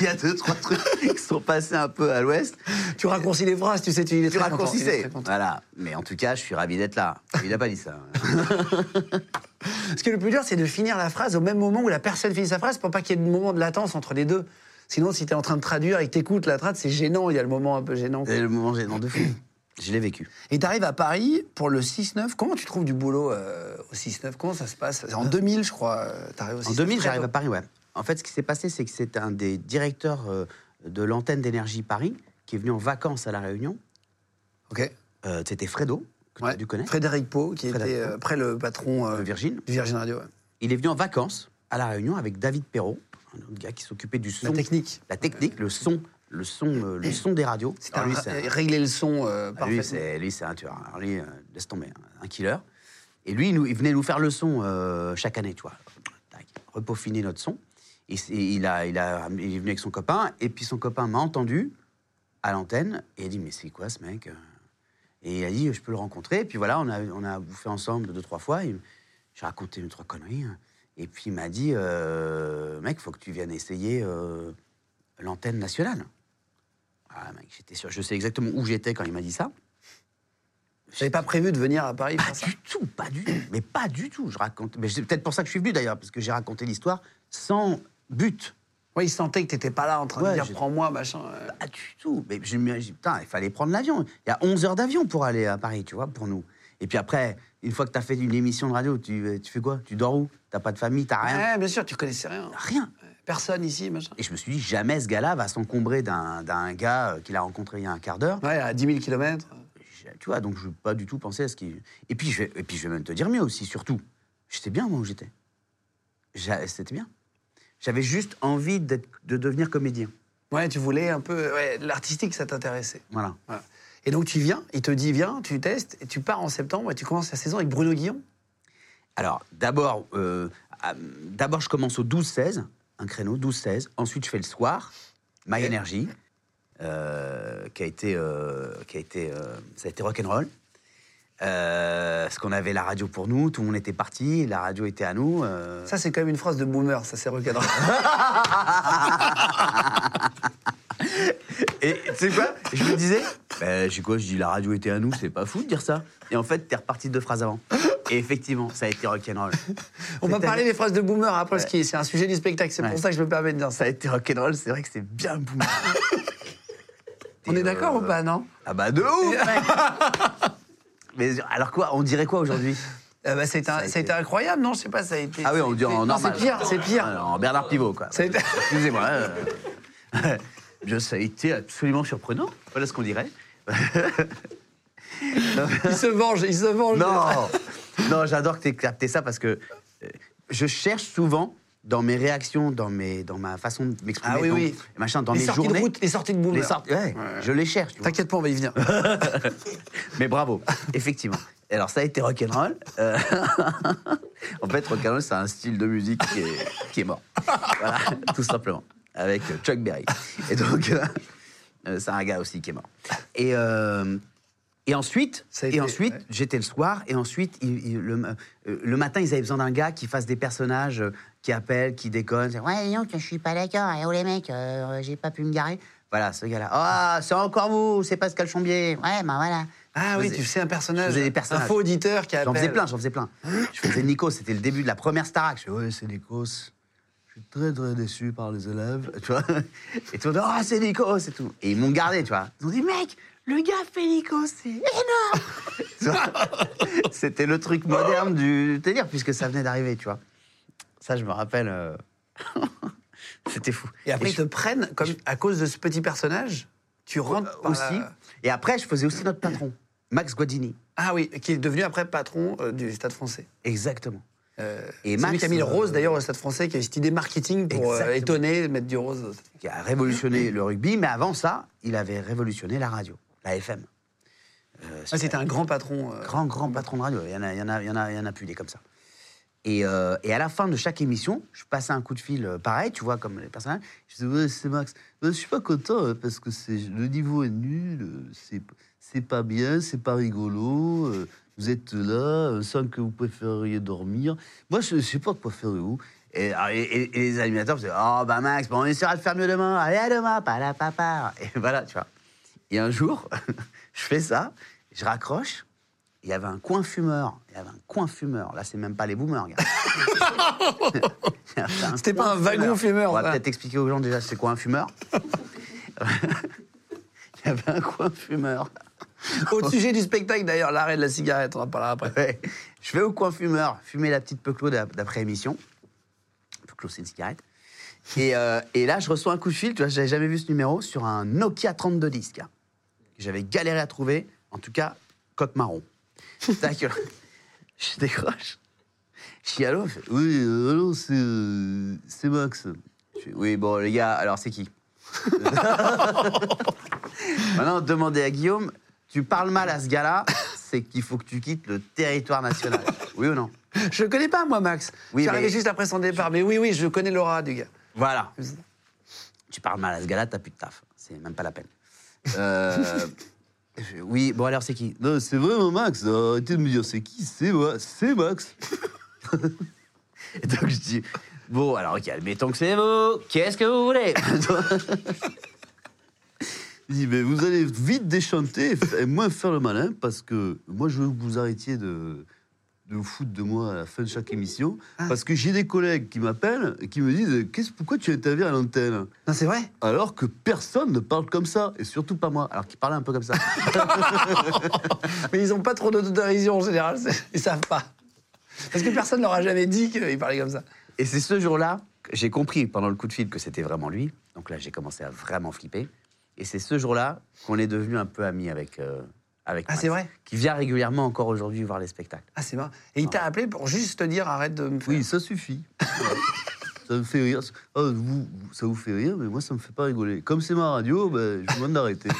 Il y a deux, trois trucs qui sont passés un peu à l'ouest. Tu raccourcis les phrases, tu sais, tu Tu raccourcissais. Voilà. Mais en tout cas, je suis ravi d'être là. Il n'a pas dit ça. Ce qui est le plus dur, c'est de finir la phrase au même moment où la personne finit sa phrase pour pas qu'il y ait de moment de latence entre les deux. Sinon, si tu es en train de traduire et que t'écoutes la trad, c'est gênant, il y a le moment un peu gênant. C'est le moment gênant de fou. Je l'ai vécu. Et tu arrives à Paris pour le 6-9. Comment tu trouves du boulot euh, au 6-9 Comment ça se passe? En 2000, je crois, euh, t'arrives au 6-9. En 2000, très j'arrive à Paris, ouais. En fait, ce qui s'est passé, c'est que c'est un des directeurs euh, de l'antenne d'énergie Paris qui est venu en vacances à La Réunion. Ok. Euh, C'était Fredo, que tu Ouais. as dû connaître, Frédéric Pau, qui Frédéric était euh, après le patron euh, de Virgin. du Virgin Radio. ouais. Il est venu en vacances à La Réunion avec David Perrault, un autre gars qui s'occupait du son. La technique. La technique, le son, le son, le son des radios. C'est un- lui, c'est un- régler le son Ah, lui, c'est un tueur. Alors lui, laisse tomber, un- un killer. Et lui, il, nous- il venait nous faire le son chaque année, tu vois. Repaufiner notre son. Et il, a, il, a, il est venu avec son copain, et puis son copain m'a entendu à l'antenne, et il a dit, mais c'est quoi ce mec Et il a dit, je peux le rencontrer. Et puis voilà, on a, on a bouffé ensemble deux, trois fois. J'ai raconté mes trois conneries. hein. Et puis il m'a dit, euh, mec, faut que tu viennes essayer euh, l'antenne nationale. Ah, mec, j'étais sûr, je sais exactement où j'étais quand il m'a dit ça. J'avais pas prévu de venir à Paris Pas faire ça. du tout, pas du tout, mais pas du tout. Je raconte, mais c'est peut-être pour ça que je suis venu d'ailleurs, parce que j'ai raconté l'histoire sans but. Oui, il sentait que t'étais pas là en train Ouais, de dire prends-moi, machin. euh. Pas du tout. Mais je me dis, putain, il fallait prendre l'avion. Il y a 11 heures d'avion pour aller à Paris, tu vois, pour nous. Et puis après, une fois que tu as fait une émission de radio, tu, tu fais quoi? Tu dors où? T'as pas de famille, t'as rien? Ouais, bien sûr, tu connaissais rien. Rien. Personne ici, machin. Et je me suis dit, jamais ce gars-là va s'encombrer d'un gars euh, qu'il a rencontré il y a un quart d'heure. Ouais, à 10 000 km. Tu vois, donc je n'ai pas du tout pensé à ce qui. Et puis, je vais, et puis je vais même te dire mieux aussi, surtout. J'étais bien, moi, où j'étais. C'était bien. J'avais juste envie de devenir comédien. Ouais, tu voulais un peu. Ouais, l'artistique, ça t'intéressait. Voilà. Voilà. Et donc tu viens, il te dit viens, tu testes, et tu pars en septembre et tu commences la saison avec Bruno Guillon. Alors, d'abord, euh, d'abord, je commence au 12-16, un créneau, 12-16. Ensuite, je fais le soir, My. Energy, euh, qui a été, euh, qui a été, ça a été rock'n'roll. Euh, parce qu'on avait la radio pour nous, tout le monde était parti, la radio était à nous. euh. Ça, c'est quand même une phrase de boomer, ça c'est recadré. Et tu sais quoi? Je me disais, bah, je sais quoi, je dis la radio était à nous, c'est pas fou de dire ça. Et en fait, t'es reparti deux phrases avant. Et effectivement, ça a été rock'n'roll. On va parler des phrases de boomer après, parce que c'est un sujet du spectacle, c'est Ouais. pour ça que je me permets de dire Ça ça. a été rock'n'roll, c'est vrai que c'est bien boum. On est d'accord euh, ou pas, non? Ah bah de ouf, Mais alors quoi On dirait quoi aujourd'hui? Ah bah, ça, a été, incroyable, non? Je sais pas, ça a été. Ah oui, on dit en normal. C'est pire, c'est pire. Ah, En Bernard Pivot, quoi. Été- Excusez-moi. euh, je- ça a été absolument surprenant. Voilà ce qu'on dirait. Il se venge, il se venge. Non, non, j'adore que tu aies capté ça parce que euh, je cherche souvent dans mes réactions, dans, mes, dans ma façon de m'exprimer, Ah oui, dans- oui. machin, dans les mes sorties journées. de route, les sorties de boomer. les sorties- ouais, je les cherche. T'inquiète pas, on va y venir. Mais bravo, effectivement. Alors ça a été rock'n'roll. Euh, en fait, rock'n'roll, c'est un style de musique qui est, qui est mort. Voilà, tout simplement. Avec Chuck Berry. Et donc, euh, c'est un gars aussi qui est mort. Et, euh, et ensuite, et ensuite ouais. j'étais le soir, et ensuite, il- il- le, euh, le matin, ils avaient besoin d'un gars qui fasse des personnages, euh, qui appellent, qui déconnent. Ouais, dis donc, je suis pas d'accord. Et oh les mecs, euh, j'ai pas pu me garer. Voilà, ce gars-là. Ah, c'est encore vous, c'est Pascal Chambier. Ouais, ben voilà. Ah Je oui, faisais- tu fais un personnage. je faisais des personnages. Un faux auditeur qui appelle. J'en faisais plein, j'en faisais plein. Je faisais Nikos, c'était le début de la première Starac. Je fais, ouais, c'est Nikos. Je suis très, très déçu par les élèves, tu vois. Et tout le monde, oh, c'est Nikos et tout. Et ils m'ont gardé, tu vois. Ils ont dit, mec, le gars Nikos, c'est énorme. C'était le truc moderne du délire, puisque ça venait d'arriver, tu vois. Ça, je me rappelle. euh, c'était fou. Et après, Et ils te prennent, comme, à cause de ce petit personnage, tu rentres par aussi. la- Et après, je faisais aussi notre patron, Max Guadini. Ah oui, qui est devenu après patron euh, du Stade français. Exactement. Euh, Et lui Max, qui a mis le euh, rose d'ailleurs au Stade français, qui a eu cette idée marketing pour euh, étonner, mettre du rose. qui a révolutionné le rugby, mais avant ça, il avait révolutionné la radio, la FM. Euh, Ah, c'était un grand patron. euh, grand, grand patron de radio. Il y en a, il y en a, il y en a, il y en a plus des comme ça. Et, euh, et à la fin de chaque émission, je passais un coup de fil euh, pareil, tu vois, comme les personnages. Je disais, ouais, c'est Max. Ouais, je suis pas content euh, parce que le niveau est nul, c'est, pas bien, c'est pas rigolo. Vous êtes là, sans que vous préfériez dormir. Moi, je, je sais pas quoi faire de vous. Et, ah, et- et- les animateurs faisaient, oh bah Max, bon, on essaiera de faire mieux demain. Allez, à demain, pas la papa. Et voilà, tu vois. Et un jour, je fais ça, je raccroche. Il y avait un coin fumeur. Il y avait un coin fumeur. Là, c'est même pas les boomers, C'était pas un wagon fumeur, On va peut-être expliquer aux gens déjà c'est quoi un fumeur. Il y avait un coin fumeur. Au sujet du spectacle d'ailleurs, l'arrêt de la cigarette, on en parlera après. Ouais. Je vais au coin fumeur, fumer la petite Peuclo d'ap- d'après-émission. Peuclo, c'est une cigarette. Et, euh, et là, je reçois un coup de fil, tu vois, j'avais jamais vu ce numéro, sur un Nokia 3210, gars. Que J'avais galéré à trouver, en tout cas, coque marron. Tac, je décroche. Je dis allô? Il fait, Oui, allô, c'est euh, c'est Max. Je fais, oui, bon, les gars, alors c'est qui? Maintenant, demandez à Guillaume, tu parles mal à ce gars-là, c'est qu'il faut que tu quittes le territoire national. Oui ou non? Je le connais pas, moi, Max. Oui, je suis arrivé mais- juste après son départ. Mais oui, oui, je connais l'aura du gars. Voilà. Tu parles mal à ce gars-là, t'as plus de taf. C'est même pas la peine. Euh, oui, bon alors c'est qui? Non, c'est vraiment Max. Arrêtez de me dire c'est qui? C'est moi, c'est Max. Et donc je dis bon alors ok, admettons que c'est vous. Qu'est-ce que vous voulez? Il dit mais vous allez vite déchanter et moins faire le malin parce que moi je veux que vous arrêtiez de de vous foutre de moi à la fin de chaque émission parce que j'ai des collègues qui m'appellent et qui me disent qu'est-ce pourquoi tu interviens à l'antenne? Non, c'est vrai alors que personne ne parle comme ça, et surtout pas moi, alors qu'il parlait un peu comme ça. Mais ils ont pas trop d'autodérision en général, ils savent pas. Parce que personne leur a jamais dit qu'il parlait comme ça. et c'est ce jour-là que j'ai compris pendant le coup de fil que c'était vraiment lui. Donc là, j'ai commencé à vraiment flipper. Et c'est ce jour-là qu'on est devenu un peu amis avec. euh, avec Ah, c'est vrai Qui vient régulièrement encore aujourd'hui voir les spectacles. Ah, c'est marrant. Et il t'a appelé pour juste te dire arrête de me faire. Oui, ça suffit. ça me fait rire. Ah, vous, ça vous fait rire, mais moi, ça me fait pas rigoler. Comme c'est ma radio, ben, je vous demande d'arrêter.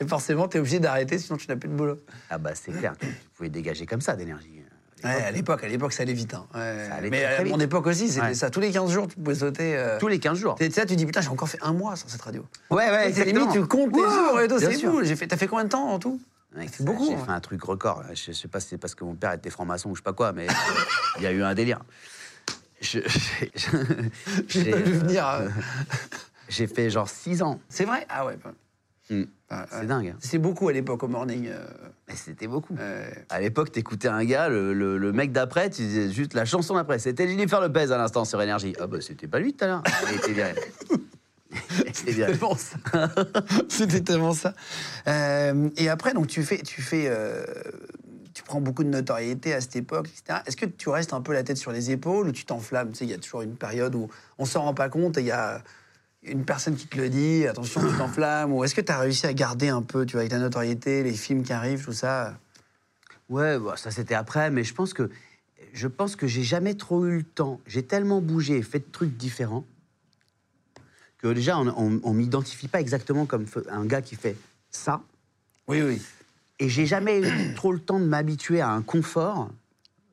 Et forcément, t'es obligé d'arrêter, sinon tu n'as plus de boulot. ah bah c'est clair, tu, tu pouvais dégager comme ça d'énergie. Ouais, à l'époque, à l'époque, ça allait vite. hein. Ouais. Ça allait Mais très, très à mon vite. époque aussi, c'était Ouais. ça. Tous les 15 jours, tu pouvais sauter. euh, Tous les 15 jours. Tu sais, tu dis, putain, j'ai encore fait un mois sur cette radio. Ouais, ouais, C'est limite, tu comptes tes Wow, jours et c'est fait, t'as fait combien de temps en tout? Beaucoup, J'ai ouais. fait un truc record. Je, sais pas si c'est parce que mon père était franc-maçon ou je sais pas quoi, mais il y a eu un délire. Je- j'ai- euh, venir. euh. J'ai fait genre 6 ans. C'est vrai? Ah ouais. bah. Hmm. Ah, C'est ouais. dingue. hein. C'est beaucoup à l'époque au morning. euh, Mais c'était beaucoup. euh, À l'époque, t'écoutais un gars, le, le- le mec d'après, tu disais juste la chanson d'après. C'était Jennifer Lopez à l'instant sur Énergie. Ah bah c'était pas lui tout à l'heure. Il était viré. Il était viré. tellement ça. C'était tellement ça. Euh, et après, donc tu fais, tu fais, tu prends beaucoup de notoriété à cette époque, etc. Est-ce que tu restes un peu la tête sur les épaules ou tu t'enflammes? Tu sais, il y a toujours une période où on s'en rend pas compte et il y a une personne qui te le dit, attention, tu t'enflammes. Ou est-ce que tu as réussi à garder un peu, tu vois, avec ta notoriété, les films qui arrivent, tout ça? Ouais, bah, ça c'était après, mais je pense que je pense que j'ai jamais trop eu le temps. J'ai tellement bougé et fait de trucs différents que déjà, on, on, on m'identifie pas exactement comme un gars qui fait ça. Oui, oui. Et j'ai jamais eu trop le temps de m'habituer à un confort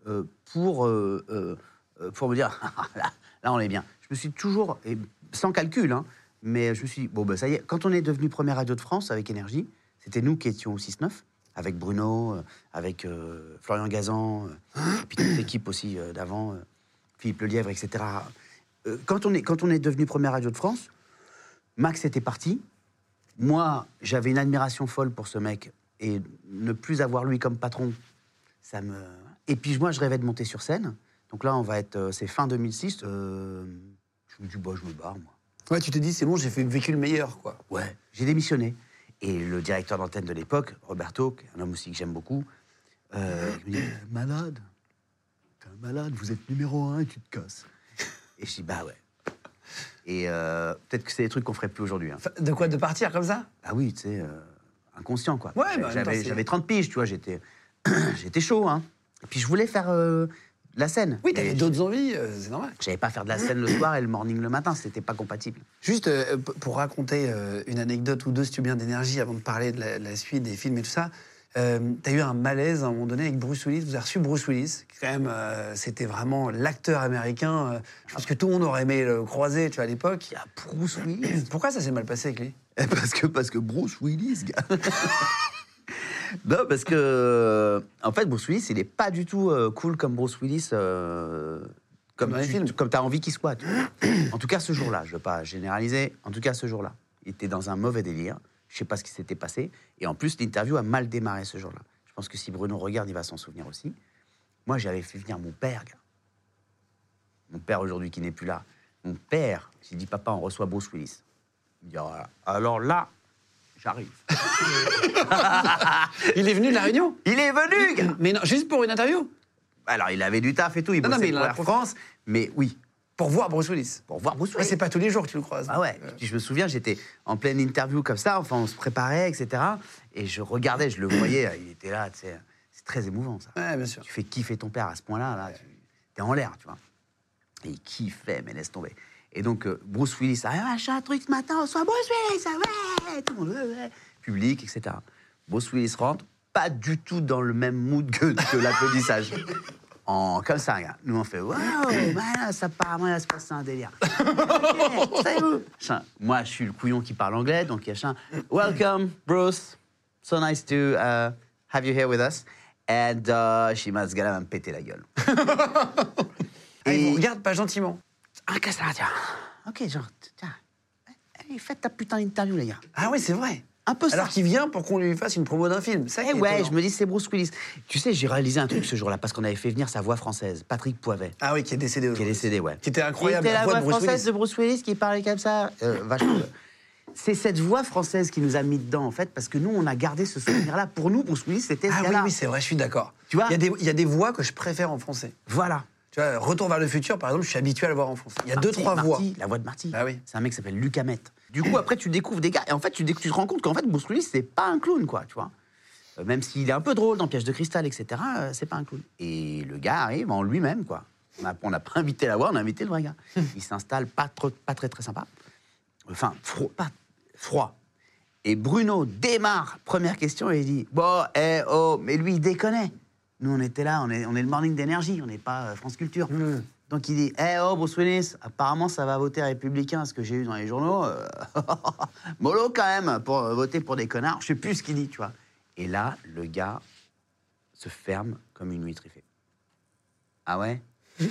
euh, pour, euh, euh, pour me dire, là, là, on est bien. Je me suis toujours, et sans calcul, hein, mais je me suis dit, bon, ben, ça y est, quand on est devenu première radio de France avec Énergie, c'était nous qui étions au 6-9, avec Bruno, euh, avec euh, Florian Gazan, euh, et puis toute l'équipe aussi euh, d'avant, Philippe Lelièvre, etc. Quand, on est, quand on est devenu première radio de France, Max était parti. Moi, j'avais une admiration folle pour ce mec. Et ne plus avoir lui comme patron, ça me. Et puis moi, je rêvais de monter sur scène. Donc là, on va être. c'est fin 2006. euh, je me dis, bah, je me barre, moi. Ouais, tu te dis, c'est bon, j'ai fait vécu le meilleur, quoi. Ouais, j'ai démissionné. Et le directeur d'antenne de l'époque, Roberto, un homme aussi que j'aime beaucoup, euh, il me dit Malade T'es un malade, vous êtes numéro un et tu te casses. Et je dis Bah ouais. Et euh, peut-être que c'est des trucs qu'on ferait plus aujourd'hui. hein. De quoi De partir comme ça? Ah oui, tu sais, euh, inconscient quoi. Ouais, temps, j'avais, c'est- j'avais 30 piges, tu vois, j'étais, j'étais chaud. Hein. Et puis je voulais faire euh, de la scène. Oui, t'avais d'autres envies, euh, c'est normal. J'avais pas faire de la scène le soir et le morning le matin, c'était pas compatible. Juste euh, pour raconter euh, une anecdote ou deux, si tu bien, d'énergie, avant de parler de la, de la suite des films et tout ça. T'as eu un malaise à un moment donné avec Bruce Willis. Vous avez reçu Bruce Willis, qui quand même, c'était vraiment l'acteur américain. je pense que tout le monde aurait aimé le croiser, tu vois, à l'époque. Il y a Bruce Willis. Pourquoi ça s'est mal passé avec lui? Parce, que, parce que Bruce Willis, gars. non, parce que. En fait, Bruce Willis, il est pas du tout euh, cool comme Bruce Willis. euh, comme Dans les tu films. comme as envie qu'il soit. tu en tout cas, ce jour-là, je veux pas généraliser. En tout cas, ce jour-là, il était dans un mauvais délire. Je sais pas ce qui s'était passé. Et en plus, l'interview a mal démarré ce jour-là. Je pense que si Bruno regarde, il va s'en souvenir aussi. Moi, j'avais fait venir mon père, gars. Mon père aujourd'hui qui n'est plus là. Mon père, j'ai dit, papa, on reçoit Bruce Willis. Il dit, Ah, alors là, j'arrive. Il est venu de la Réunion Il est venu, gars Mais non, juste pour une interview Alors, il avait du taf et tout, il Non, non, bossait mais pour prof- France. Mais oui, Pour voir Bruce Willis. pour voir Bruce Willis. c'est pas tous les jours que tu le croises. Ah ouais. Euh, je me souviens, j'étais en pleine interview comme ça, enfin, on se préparait, etc. Et je regardais, je le voyais, il était là, tu sais. C'est très émouvant, ça. Ouais, bien sûr. Tu fais kiffer ton père à ce point-là, là, tu es en l'air, tu vois. Et il kiffait, mais laisse tomber. Et donc, euh, Bruce Willis, ah, machin, truc ce matin, on soit Bruce Willis, ah ouais, tout le monde, ouais, ouais. Public, etc. Bruce Willis rentre, pas du tout dans le même mood que, que l'applaudissage. En, comme ça, regarde. Nous, on fait Waouh, voilà, ça part, moi, là, se passe un délire. Ok, savez-vous Machin. Moi, je suis le couillon qui parle anglais, donc il y a chien. Welcome, Bruce. So nice to uh, have you here with us. And uh, dis, ce gars-là va me péter la gueule. Ah, il Et- vous regarde pas gentiment. Ah, qu'est-ce que ça, tiens Ok, genre, tiens. Allez, faites ta putain d'interview, les gars. Ah oui, c'est vrai. Un peu ça. Alors qu'il vient pour qu'on lui fasse une promo d'un film. Ça, Eh ouais, je me dis, c'est Bruce Willis. Tu sais, j'ai réalisé un truc ce jour-là, parce qu'on avait fait venir sa voix française, Patrick Poivet. Ah oui, qui est décédé Qui est aujourd'hui. décédé, ouais. Qui était incroyable, Qui était la la voix voix de Bruce française Willis. de Bruce Willis qui parlait comme ça. Euh, vachement. C'est cette voix française qui nous a mis dedans, en fait, parce que nous, on a gardé ce souvenir-là. Pour nous, Bruce Willis, c'était ce Ah oui, gars-là. oui, c'est vrai, je suis d'accord. Tu vois il y, a des, il y a des voix que je préfère en français. Voilà. Tu vois, Retour vers le futur, par exemple, je suis habitué à le voir en français. Il y a deux, Marty, trois voix. La voix de Marty. Ah oui. C'est un mec qui s'appelle Luc Hamet. Du coup, après, tu découvres des gars. Et en fait, tu, te rends compte qu'en fait, Bruce Willis, c'est pas un clown, quoi, tu vois. Euh, même s'il est un peu drôle dans Piège de cristal, etc., euh, c'est pas un clown. Et le gars arrive en lui-même, quoi. On n'a on n'a pas invité la voix, on a invité le vrai gars. Il s'installe, pas, trop, pas très, très sympa. Enfin, froid. Pas, froid. Et Bruno démarre, première question, et il dit Bon, eh, oh, mais lui, il déconnait. Nous, on était là, on est, on est le morning d'énergie, on n'est pas euh, France Culture. Donc il dit Eh oh, Bruce Willis, apparemment ça va voter républicain, ce que j'ai eu dans les journaux. euh, mollo quand même, pour euh, voter pour des connards. Je sais plus ce qu'il dit, tu vois. Et là, le gars se ferme comme une huître. Il fait Ah ouais?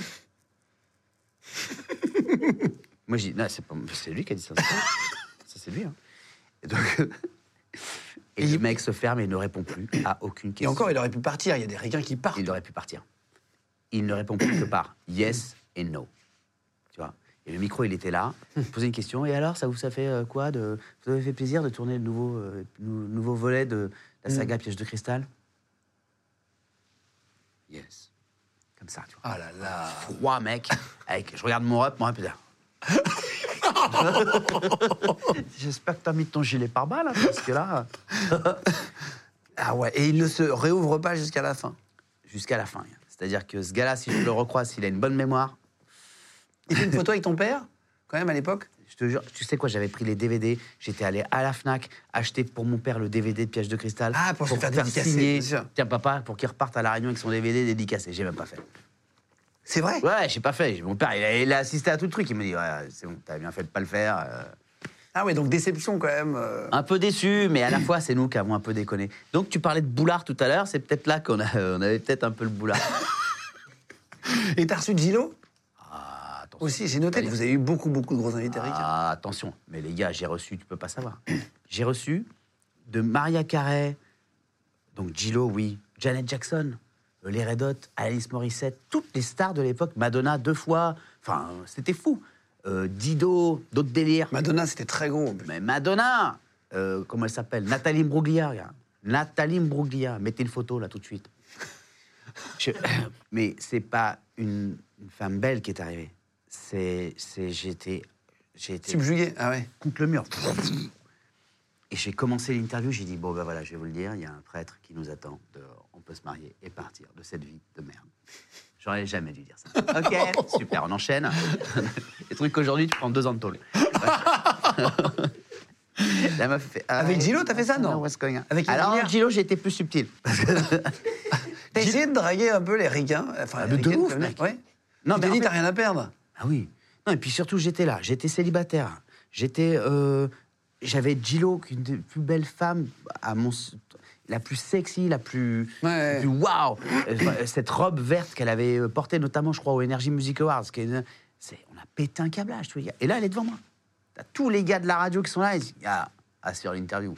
Moi, j'ai dit Non, c'est pas- c'est lui qui a dit ça. Ça, c'est lui. Hein. Et donc. Et le mec se ferme et ne répond plus à aucune Et question. encore, il aurait pu partir. Il y a des ricains qui partent. Il aurait pu partir. Il ne répond plus que par yes et no. Tu vois? Et le micro, il était là, il posait une question. Et alors, ça vous ça fait euh, quoi de, Vous avez fait plaisir de tourner le nouveau, euh, nou- nouveau volet de la saga Piège de cristal? Yes. Comme ça, tu vois. Ah là là. Froid, mec. Avec, je regarde mon rep, mon rep. J'espère que t'as mis ton gilet pare-balles, hein, parce que là, Ah ouais, et il ne se réouvre pas jusqu'à la fin. jusqu'à la fin. C'est-à-dire que ce gars-là, si je le recroise, s'il a une bonne mémoire, Il fait une photo avec ton père, quand même, à l'époque? Je te jure, tu sais quoi, j'avais pris les DVD, j'étais allé à la Fnac acheter pour mon père le DVD de Piège de cristal. Ah, pour se faire dédicacer, signer. Tiens, papa, pour qu'il reparte à la Réunion avec son DVD dédicacé. J'ai même pas fait. C'est vrai? Ouais, j'ai pas fait. Mon père, il a, il a assisté à tout le truc. Il me dit, ouais, c'est bon, t'as bien fait de pas le faire. euh. Ah ouais, donc déception quand même. euh. Un peu déçu, mais à la fois, c'est nous qui avons un peu déconné. Donc, tu parlais de boulard tout à l'heure, c'est peut-être là qu'on on avait peut-être un peu le boulard. Et t'as reçu Gilo Ah, attention. Aussi, j'ai noté que vous avez eu beaucoup, beaucoup de gros invités. Ah, attention. Mais les gars, j'ai reçu, tu peux pas savoir. J'ai reçu de Maria Carey, donc Gillo, oui, Janet Jackson, les Red Hot, Alice Morissette, toutes les stars de l'époque, Madonna deux fois, enfin, c'était fou. Euh, Dido, d'autres délires. Madonna, c'était très gros. Mais Madonna, euh, comment elle s'appelle? Nathalie Bruglia, regarde. Nathalie Bruglia, mettez une photo là tout de suite. Je- mais c'est pas une, une femme belle qui est arrivée. C'est, c'est, j'étais, j'ai été Subjugué Ah ouais. contre le mur. Et j'ai commencé l'interview, j'ai dit, bon ben voilà, je vais vous le dire, il y a un prêtre qui nous attend, dehors. on peut se marier et partir de cette vie de merde. J'aurais jamais dû dire ça. Ok, super, on enchaîne. Les trucs qu'aujourd'hui, tu prends deux ans de tôle. La meuf fait, ah, Avec Gillo, t'as fait ça, non what's going on Avec Alors, Gillo, j'ai été plus subtil. T'as essayé de draguer un peu les ricains Enfin, Ah, les de ouf, mec. Ouais. Non, tu t'es dit, t'as rien à perdre. Ah oui. Non, et puis surtout, j'étais là, j'étais célibataire. J'étais. euh, J'avais Gillo, une des plus belles femmes, à mon, la plus sexy, la plus. Ouais. la plus waouh Euh, Cette robe verte qu'elle avait euh, portée, notamment, je crois, au Energy Music Awards. qui est- c'est- on a pété un câblage, tous les gars. Et là, elle est devant moi. T'as tous les gars de la radio qui sont là, ils disent Ah, assure l'interview.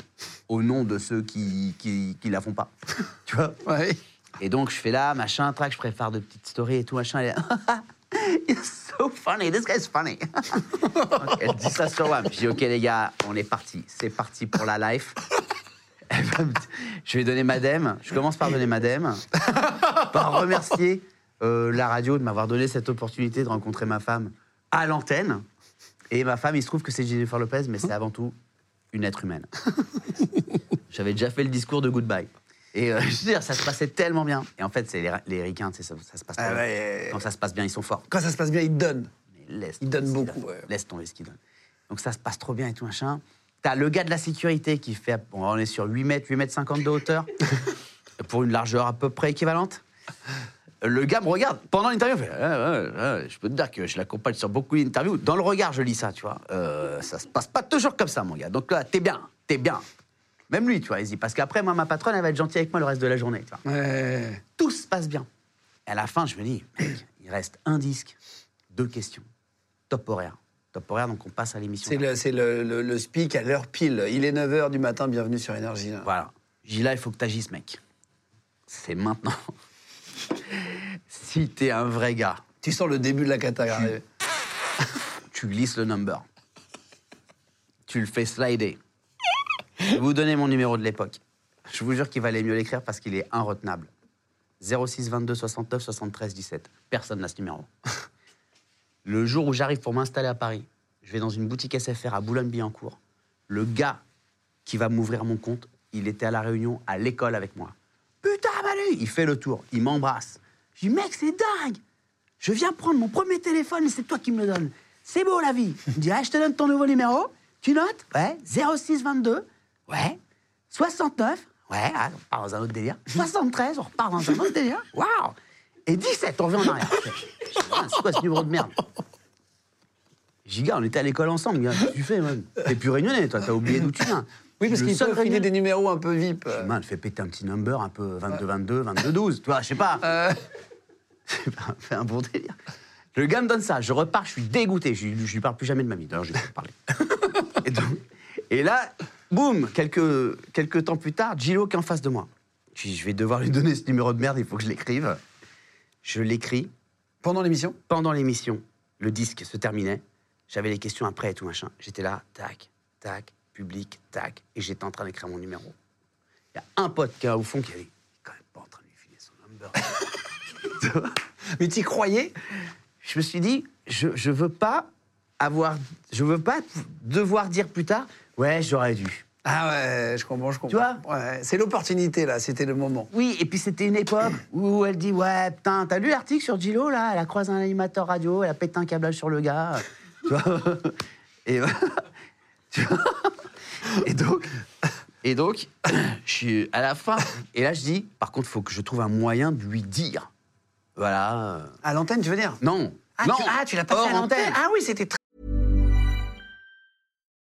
Au nom de ceux qui, qui, qui la font pas. tu vois? Ouais. et donc, je fais là, machin, track, je prépare de petites stories et tout, machin. Elle est You're so funny, this guy's funny. Donc, elle dit ça sur WAM. Je dis, OK, les gars, on est parti. C'est parti pour la life. Elle va me- Je vais donner madame. Je commence par donner madame. par remercier euh, la radio de m'avoir donné cette opportunité de rencontrer ma femme à l'antenne. Et ma femme, il se trouve que c'est Jennifer Lopez, mais c'est avant tout une être humaine. J'avais déjà fait le discours de goodbye. Et euh, je veux dire, ça se passait tellement bien. Et en fait, c'est les, les ricains, ça, ça se passe Ah pas bien. Quand ça se passe bien, ils sont forts. Quand ça se passe bien, ils donnent. Mais laisse Ils donnent beaucoup, ouais. Laisse tomber ce qu'ils donnent. Donc ça se passe trop bien et tout machin. T'as le gars de la sécurité qui fait, bon, on est sur 8 mètres, 8 mètres 50 de hauteur, pour une largeur à peu près équivalente. Le gars me regarde pendant l'interview. Ah, je peux te dire que je l'accompagne sur beaucoup d'interviews. Dans le regard, je lis ça, tu vois. Euh, ça se passe pas toujours comme ça, mon gars. Donc là, t'es bien, t'es bien. Même lui, tu vois, il se dit, parce qu'après, moi, ma patronne, elle va être gentille avec moi le reste de la journée, tu vois Ouais. tout se passe bien. Et à la fin, je me dis, mec, il reste un disque, deux questions. Top horaire. Top horaire, donc on passe à l'émission. C'est le, c'est le, le- le speak à l'heure pile. Il est 9h du matin, bienvenue sur Énergie. Voilà. J'ai là, il faut que tu agisses, mec. C'est maintenant. si t'es un vrai gars, Tu sens le début de la cata arriver. tu glisses le number. Tu le fais slider. Je vais vous donner mon numéro de l'époque. Je vous jure qu'il valait mieux l'écrire parce qu'il est inretenable. 06 22 69 73 17. Personne n'a ce numéro. Le jour où j'arrive pour m'installer à Paris, je vais dans une boutique SFR à Boulogne-Billancourt. Le gars qui va m'ouvrir mon compte, il était à la réunion à l'école avec moi. Putain, Manu Il fait le tour, il m'embrasse. Je dis, mec, c'est dingue Je viens prendre mon premier téléphone et c'est toi qui me le donnes. C'est beau la vie. Il me dit, ah, je te donne ton nouveau numéro. Tu notes? Ouais. 0622. Ouais. 69. Ouais, ah, on repart dans un autre délire. 73, on repart dans un autre délire. Waouh Et 17, on revient en arrière. Ah, C'est quoi ce numéro de merde? Giga, on était à l'école ensemble, gars. Qu'est-ce que tu fais, man? T'es plus réunionnais, toi, t'as oublié d'où tu viens. Oui, parce qu'il seul peut filer des numéros un peu VIP. dis, Man, fais péter un petit number, un peu 22-22, 22-12, tu vois, je sais pas. Euh, Fais un bon délire. Le gars me donne ça, je repars, je suis dégoûté, je, je lui parle plus jamais de ma vie. D'ailleurs, je vais pas parler. et, donc- et là, boum, quelques, quelques temps plus tard, Gillo qui est en face de moi. Je dis, je vais devoir lui donner ce numéro de merde, il faut que je l'écrive. Je l'écris. pendant l'émission? Pendant l'émission, le disque se terminait. J'avais les questions après et tout machin. J'étais là, tac, tac, public, tac, et j'étais en train d'écrire mon numéro. Il y a un pote qui est au fond qui a dit, quand même pas en train de lui filer son number. Mais t'y croyais? Je me suis dit, je, je veux pas avoir, je veux pas devoir dire plus tard, ouais, j'aurais dû. Ah ouais, je comprends, je comprends. Tu vois Ouais, C'est l'opportunité, là, c'était le moment. Oui, et puis c'était une époque où elle dit Ouais, putain, t'as lu l'article sur Gilo, là? Elle a croisé un animateur radio, elle a pété un câblage sur le gars. Tu vois? Et, tu vois? Et donc, et donc, je suis à la fin. Et là, je dis Par contre, il faut que je trouve un moyen de lui dire. Voilà. À l'antenne, tu veux dire? Non. Ah, non. tu, ah, tu l'as pas hors fait à l'antenne antenne. Ah oui, c'était très...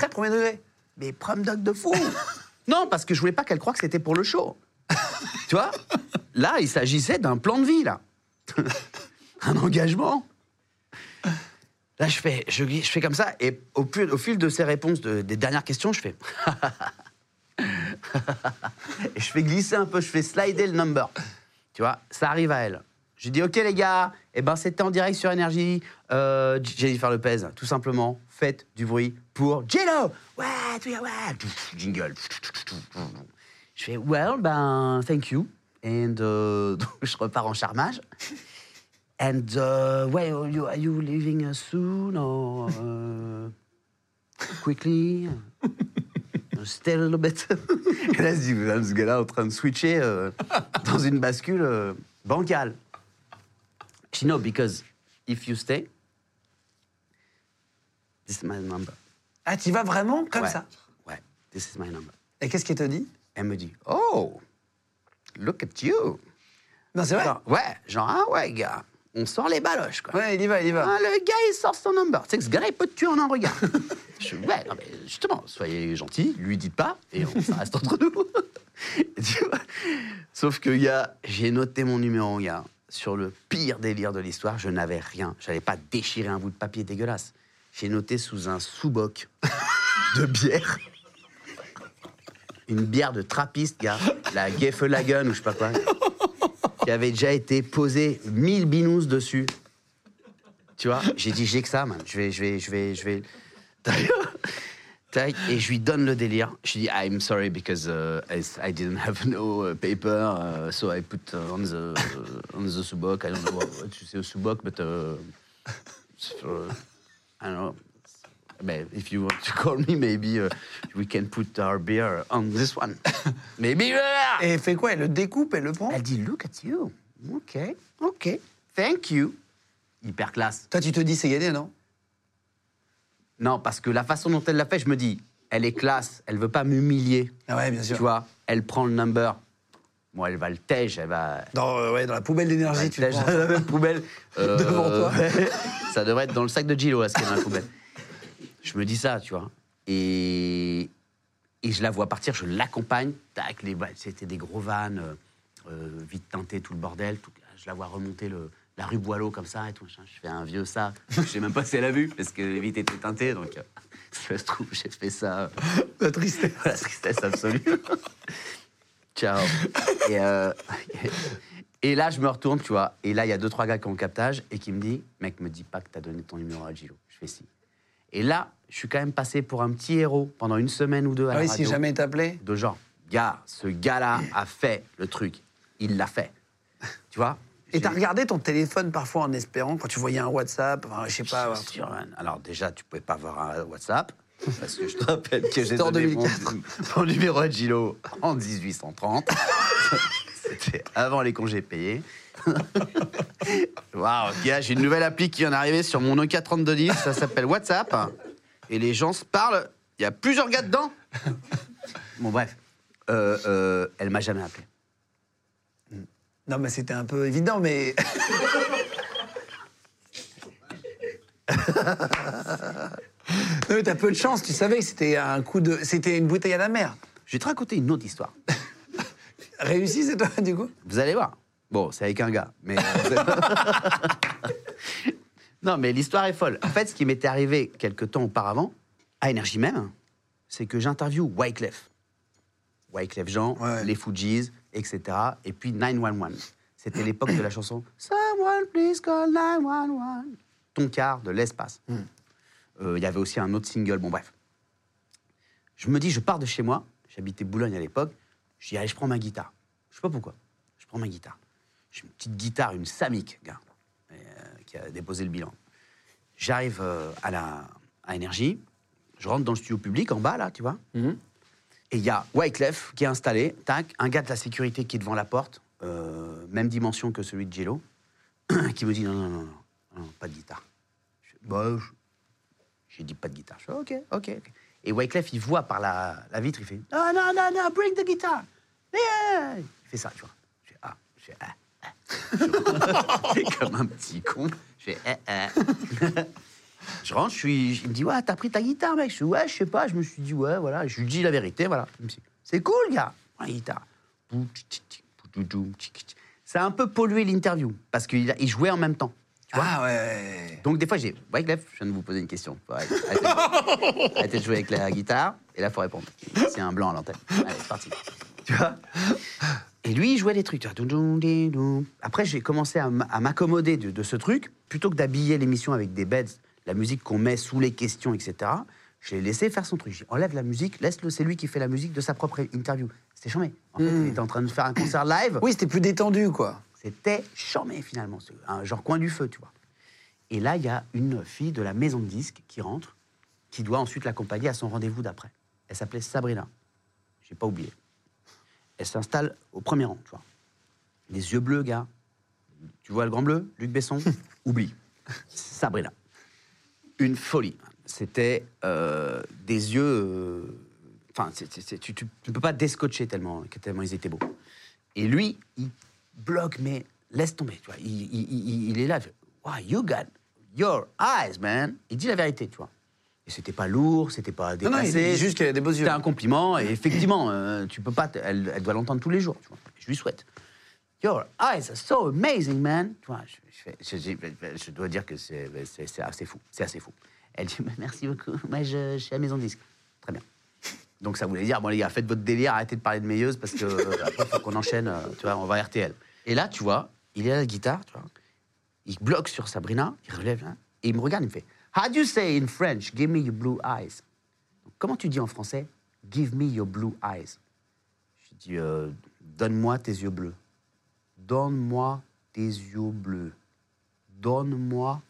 Très premier degré. Mais prom dog de fou Non, parce que je voulais pas qu'elle croie que c'était pour le show. tu vois? Là, il s'agissait d'un plan de vie, là. Un engagement. Là, je fais, je, je fais comme ça, et au, au fil de ces réponses, de- des dernières questions, je fais. et je fais glisser un peu, je fais slider le number. Tu vois, ça arrive à elle. Je dis, OK, les gars, eh ben, c'était en direct sur Énergie. Euh, Jennifer Lopez, tout simplement, faites du bruit pour Jello. Ouais, ouais. Jingle. Je fais, well, ben, thank you. And euh, je repars en charmage. And uh, well, you, are you leaving soon or uh, quickly? Stay a little bit. Et là, je dis, ce gars-là en train de switcher euh, dans une bascule euh, bancale. She know because if you stay, this is my number. Ah, tu vas vraiment comme Ouais. ça Ouais, this is my number. Et qu'est-ce qu'il te dit Elle me dit, oh, look at you. Non, c'est vrai Genre, ouais, genre, ah ouais, gars, on sort les baloches, quoi. Ouais, il y va, il y va. Ah, le gars, il sort son number. Tu sais que ce gars-là, il peut te tuer en un regard. je ouais, non, mais justement, soyez gentil, lui dites pas, et on, ça reste entre nous. Tu vois? Sauf que, gars, j'ai noté mon numéro, gars, sur le pire délire de l'histoire. Je n'avais rien. J'allais pas déchirer un bout de papier dégueulasse. J'ai noté sous un sous-boc de bière. Une bière de trappiste, gars. La Geffelagen ou je sais pas quoi. Qui avait déjà été posée 1000 binous dessus. Tu vois, j'ai dit, j'ai que ça, man. Je vais, je vais, je vais, je vais. Tac, et je lui donne le délire. Je lui dis, I'm sorry because uh, I, I didn't have no uh, paper, uh, so I put uh, on the on the subok. I don't know what, you say subok, but uh, I don't know. But if you want to call me, maybe uh, we can put our beer on this one. maybe. uh, Et elle fait quoi? Elle le découpe et le prend? Elle dit, look at you. Ok, ok, thank you. Hyper classe. Toi, tu te dis, c'est gagné, non? Non, parce que la façon dont elle l'a fait, je me dis, elle est classe, elle veut pas m'humilier. Ah ouais, bien sûr. Tu vois, elle prend le number. Bon, elle va le tège, elle va. Dans, euh, ouais, dans la poubelle d'énergie, tu le prends. dans la même poubelle. Euh, Devant toi. ça devrait être dans le sac de Gilo, là, ce dans la poubelle. Je me dis ça, tu vois. Et, et je la vois partir, je l'accompagne. Tac, les, c'était des gros vannes, euh, vite teintés, tout le bordel. tout- je la vois remonter le, la rue Boileau comme ça et tout. Je fais un vieux ça. Je sais même pas si elle a vu, parce que les vitres étaient teintées. Donc, euh, ça se trouve, j'ai fait ça. La tristesse. la tristesse absolue. Ciao. Et, euh, et là, je me retourne, tu vois. Et là, il y a deux, trois gars qui ont le captage et qui me disent Mec, me dis pas que t'as donné ton numéro à Gilo. Je fais si. Et là, je suis quand même passé pour un petit héros pendant une semaine ou deux à Ah la oui, si jamais il t'appelait. De genre, gars, ce gars-là a fait le truc. Il l'a fait. Tu vois? Et t'as regardé ton téléphone parfois en espérant, quand tu voyais un WhatsApp, enfin, je sais pas. Sûr. Alors déjà, tu pouvais pas avoir un WhatsApp. Parce que je te rappelle que j'ai donné mon, 2004. mon numéro à Gilo en 1830. C'était avant les congés payés. Waouh, gars, j'ai une nouvelle appli qui vient d'arriver sur mon Nokia 3210. Ça s'appelle WhatsApp. Et les gens se parlent. Il y a plusieurs gars dedans. Bon, bref. Euh, euh, elle m'a jamais appelé. Non, mais c'était un peu évident, mais. non, mais t'as peu de chance, tu savais que c'était un coup de. C'était une bouteille à la mer. Je vais te raconter une autre histoire. Réussi, c'est toi, du coup? Vous allez voir. Bon, c'est avec un gars, mais. non, mais l'histoire est folle. En fait, ce qui m'était arrivé quelque temps auparavant, à Énergie même, c'est que j'interviewe Wyclef. Wyclef Jean, Ouais. les Fujis, etc. Et puis 911. C'était l'époque de la chanson Someone please call 911. Ton quart de l'espace. Euh, Il y avait aussi un autre single, bon bref. Je me dis, je pars de chez moi, j'habitais Boulogne à l'époque, je dis, allez, je prends ma guitare. Je sais pas pourquoi. Je prends ma guitare. J'ai une petite guitare, une Samick, gars, euh, qui a déposé le bilan. J'arrive euh, à la à Énergie, je rentre dans le studio public, en bas, là, tu vois. Et il y a Wyclef qui est installé, tac, un gars de la sécurité qui est devant la porte, euh, même dimension que celui de Jello, qui me dit non, non, non, pas de guitare. Bah, j'ai dit pas de guitare. Je fais ok, ok. Et Wyclef, il voit par la, la vitre, il fait non, non, non, non, bring the guitar. Il fait ça, tu vois. Je fais ah, je fais ah. ah. Comme un petit con. Je fais ah, ah. Je rentre, je suis, il me dit ouais, t'as pris ta guitare, mec. Je suis ouais, je sais pas. Je me suis dit ouais, voilà. Je lui dis la vérité, voilà. C'est cool, gars. La guitare. Ça a un peu pollué l'interview parce qu'il jouait en même temps. Ah ouais. donc des fois, j'ai Wyclef, je viens de vous poser une question. Arrêter de jouer avec la guitare. Et là, faut répondre. C'est un blanc à l'antenne. Allez, c'est parti. Tu vois Et lui, il jouait des trucs. Après, j'ai commencé à m'accommoder de, de ce truc. Plutôt que d'habiller l'émission avec des beds, la musique qu'on met sous les questions, etc., je l'ai laissé faire son truc. J'ai enlève la musique, laisse-le, c'est lui qui fait la musique de sa propre interview. C'était chambé. En fait, il était en train de faire un concert live. Oui, c'était plus détendu, quoi. C'était charmé finalement, un genre coin du feu, tu vois. Et là, il y a une fille de la maison de disques qui rentre, qui doit ensuite l'accompagner à son rendez-vous d'après. Elle s'appelait Sabrina. J'ai pas oublié. Elle s'installe au premier rang, tu vois. Les yeux bleus, gars. Tu vois le grand bleu, Luc Besson? Oublie. Sabrina. Une folie. C'était euh, des yeux. euh, Enfin, tu ne peux pas descotcher tellement, tellement ils étaient beaux. Et lui, il bloque, mais laisse tomber. Tu vois. Il, il- il- il est là. Wow, you got your eyes, man? Il dit la vérité, tu vois. Et c'était pas lourd, c'était pas Non, non, déplacé. dit juste qu'elle a des beaux yeux. C'était un compliment. Et effectivement, euh, tu peux pas. Elle, elle doit l'entendre tous les jours. Tu vois. Je lui souhaite. Your eyes are so amazing, man. Tu vois, je, dois dire que c'est assez fou. C'est assez fou. Elle dit merci beaucoup. Moi, je, suis à Maison de Disque. Très bien. Donc ça voulait dire, bon les gars, faites votre délire, arrêtez de parler de meilleuse parce que euh, après, faut qu'on enchaîne, euh, tu vois, on va RTL. Et là, tu vois, il est à la guitare, il bloque sur Sabrina, il relève, hein, et il me regarde, il me fait How do you say in French, give me your blue eyes? Comment tu dis en français, give me your blue eyes? Je dis, euh, donne-moi tes yeux bleus. Donne-moi tes yeux bleus. Donne-moi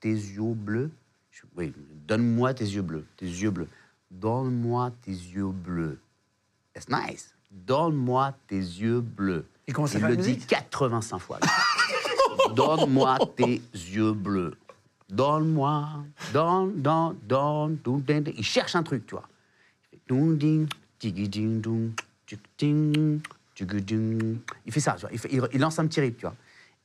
tes yeux bleus. Je- oui, donne-moi tes yeux bleus. Tes yeux bleus. Donne-moi tes yeux bleus. That's nice. Donne-moi tes yeux bleus. Il commence à Il le dit musique 85 fois. Donne-moi tes yeux bleus. Donne-moi, donne, donne, donne, donne. Il cherche un truc, tu vois. Il fait ding, ding. Il fait ça, tu vois. Il, fait- il- lance un petit rythme, tu vois.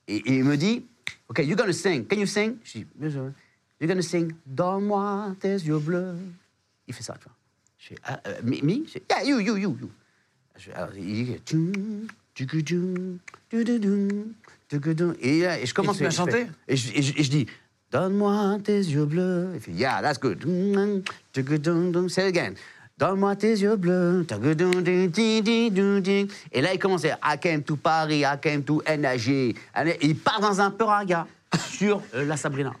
Et, et il me dit, OK, you're gonna sing. Can you sing? Je dis, bien sûr. You're gonna sing, donne-moi tes yeux bleus. Il fait ça, tu vois. Je fais, ah, euh, me, me? Je fais, yeah, you, you, you, you. Je- alors, il dit, et, là, et je commence fais- chanté et je, et je- et je dis, donne-moi tes yeux bleus. Il fait, yeah, that's good. Say it again. Donne-moi tes yeux bleus. Et là, il commence à I came to Paris, I came to NAG. Et il part dans un peu raga sur euh, la Sabrina.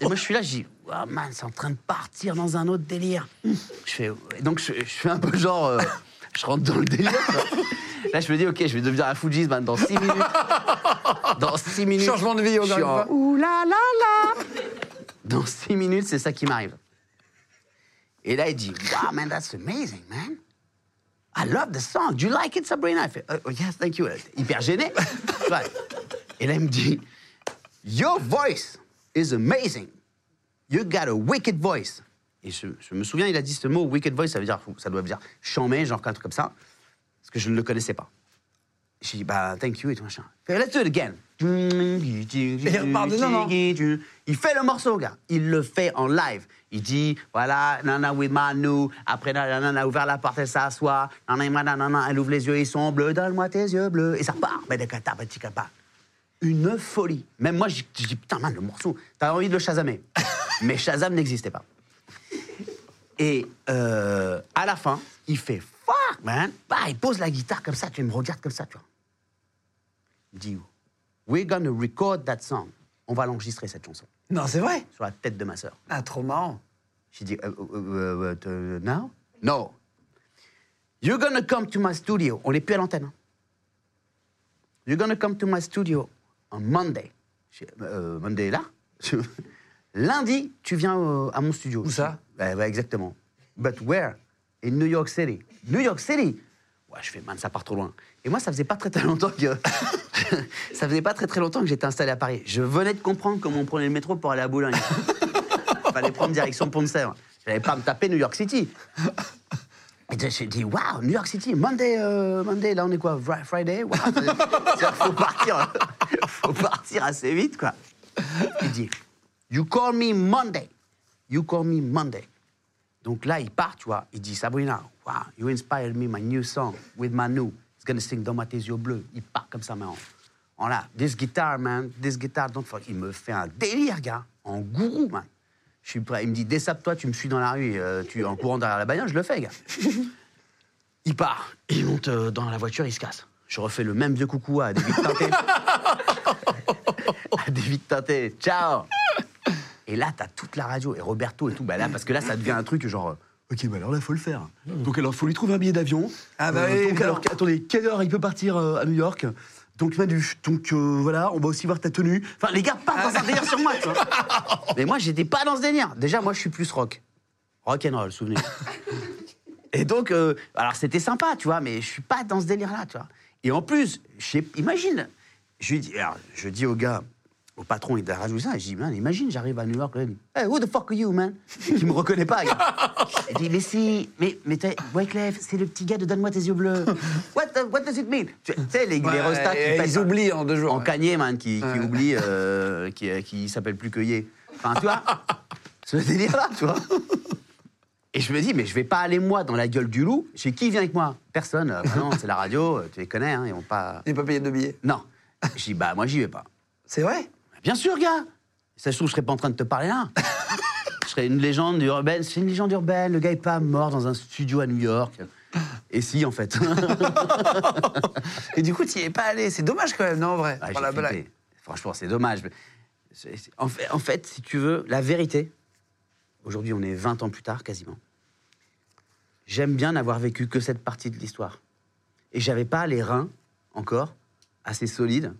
Et moi, je suis là, je dis, oh, man, c'est en train de partir dans un autre délire. Je fais, donc, je, je fais un peu genre, euh, je rentre dans le délire. quoi. Là, je me dis, ok, je vais devenir un Fujis man, dans six minutes. Dans six minutes. Changement de vie, je suis en ouh là là là. Dans six minutes, c'est ça qui m'arrive. Et là, il dit, wow, man, that's amazing, man. I love the song. Do you like it, Sabrina? Il fait, oh, oh, yes, thank you. Hyper gêné. Et là, il me dit, Your voice is amazing. You got a wicked voice. Et je, je me souviens, il a dit ce mot, wicked voice, ça veut dire, ça doit dire chambé, genre un truc comme ça, parce que je ne le connaissais pas. J'ai dit, bah, thank you et tout machin. Fait, let's do it again. il repart non? Il fait le morceau, gars. Il le fait en live. Il dit, voilà, nana with Manu. Après, nana, ouvert la porte, elle s'assoit. Nana, nana, nana, elle ouvre les yeux, ils sont bleus. Donne-moi tes yeux bleus. Et ça repart. Une folie. Même moi, j'ai dit, putain, man, le morceau, t'as envie de le chasamer. Mais Shazam n'existait pas. Et euh, à la fin, il fait fuck man. Bah, il pose la guitare comme ça, tu me regardes comme ça, tu vois. Il dit we're gonna record that song. On va l'enregistrer cette chanson Non, c'est vrai. sur la tête de ma sœur. Ah, trop marrant. J'ai dit, euh, euh, euh, now? No. You're gonna come to my studio. On n'est plus à l'antenne. hein. You're gonna come to my studio on Monday. Monday là Lundi, tu viens à mon studio. Où ça? Exactement. But where? In New York City. New York City Ouais, je fais, man, ça part trop loin. Et moi, ça faisait pas très très longtemps que. ça faisait pas très très longtemps que j'étais installé à Paris. Je venais de comprendre comment on prenait le métro pour aller à Boulogne. Fallait prendre direction Pont de Sèvres. J'allais pas me taper New York City. Et donc, j'ai dit, waouh, New York City, Monday, euh, Monday, là on est quoi, Fri- Friday? Wow. Faut partir, faut partir assez vite, quoi. Il dit, you call me Monday, you call me Monday. Donc là, il part, tu vois, il dit, Sabrina, wow, you inspired me my new song with Manu. It's gonna sing Dans ma tes yeux bleus. Il part comme ça, mais en, en là, this guitar, man, this guitar, don't fuck. Il me fait un délire, gars, en gourou, man. Je suis prêt. Il me dit, dessape-toi, tu me suis dans la rue, euh, tu en courant derrière la bagnole, je le fais, gars. il part, il monte euh, dans la voiture, il se casse. Je refais le même vieux coucou à David Tinté. à David Tinté, ciao Et là, t'as toute la radio, et Roberto et tout, bah là, parce que là, ça devient un truc genre... euh, Ok, bah alors là, faut le faire. Donc alors, faut lui trouver un billet d'avion. Ah bah Euh, oui, donc alors, attendez, quelle heure il peut partir euh, à New York? Donc Manu, donc euh, voilà, on va aussi voir ta tenue. Enfin, les gars partent dans un délire sur moi, tu vois. Mais moi, j'étais pas dans ce délire. Déjà, moi, je suis plus rock. Rock and roll, souvenez. Et donc, euh, alors c'était sympa, tu vois, mais je suis pas dans ce délire-là, tu vois. Et en plus, imagine, je dis, alors, je dis au gars, au patron de la radio, ça, je dis, man, imagine, j'arrive à New York, il dit, hey, who the fuck are you, man? Il me reconnaît pas. Il dit, mais si, mais, mais Wyclef, c'est le petit gars de Donne-moi tes yeux bleus. What, the- what does it mean? Tu sais, les, les Ouais, restas qui et pètent ils oublient en deux jours. En ouais. cagné, man, qui, qui oublie, euh, qui, qui s'appelle plus Yé. Enfin, tu vois, ce délire-là, tu vois. Et je me dis, mais je vais pas aller moi dans la gueule du loup. Chez qui vient avec moi? Personne. Euh, bah non, c'est la radio, euh, tu les connais, hein, ils vont pas. Il n'est pas payé de billets? Non. Je dis, bah moi j'y vais pas. C'est vrai? Bien sûr, gars. Ça se trouve, je serais pas en train de te parler là. je serais une légende urbaine. C'est une légende urbaine. Le gars est pas mort dans un studio à New York. Et si, en fait. Et du coup, tu n'y es pas allé. C'est dommage quand même, non, en vrai Ah, pour j'ai la blague. Franchement, c'est dommage. En fait, en fait, si tu veux, la vérité, aujourd'hui, on est 20 ans plus tard, quasiment. J'aime bien n'avoir vécu que cette partie de l'histoire. Et j'avais pas les reins, encore, assez solides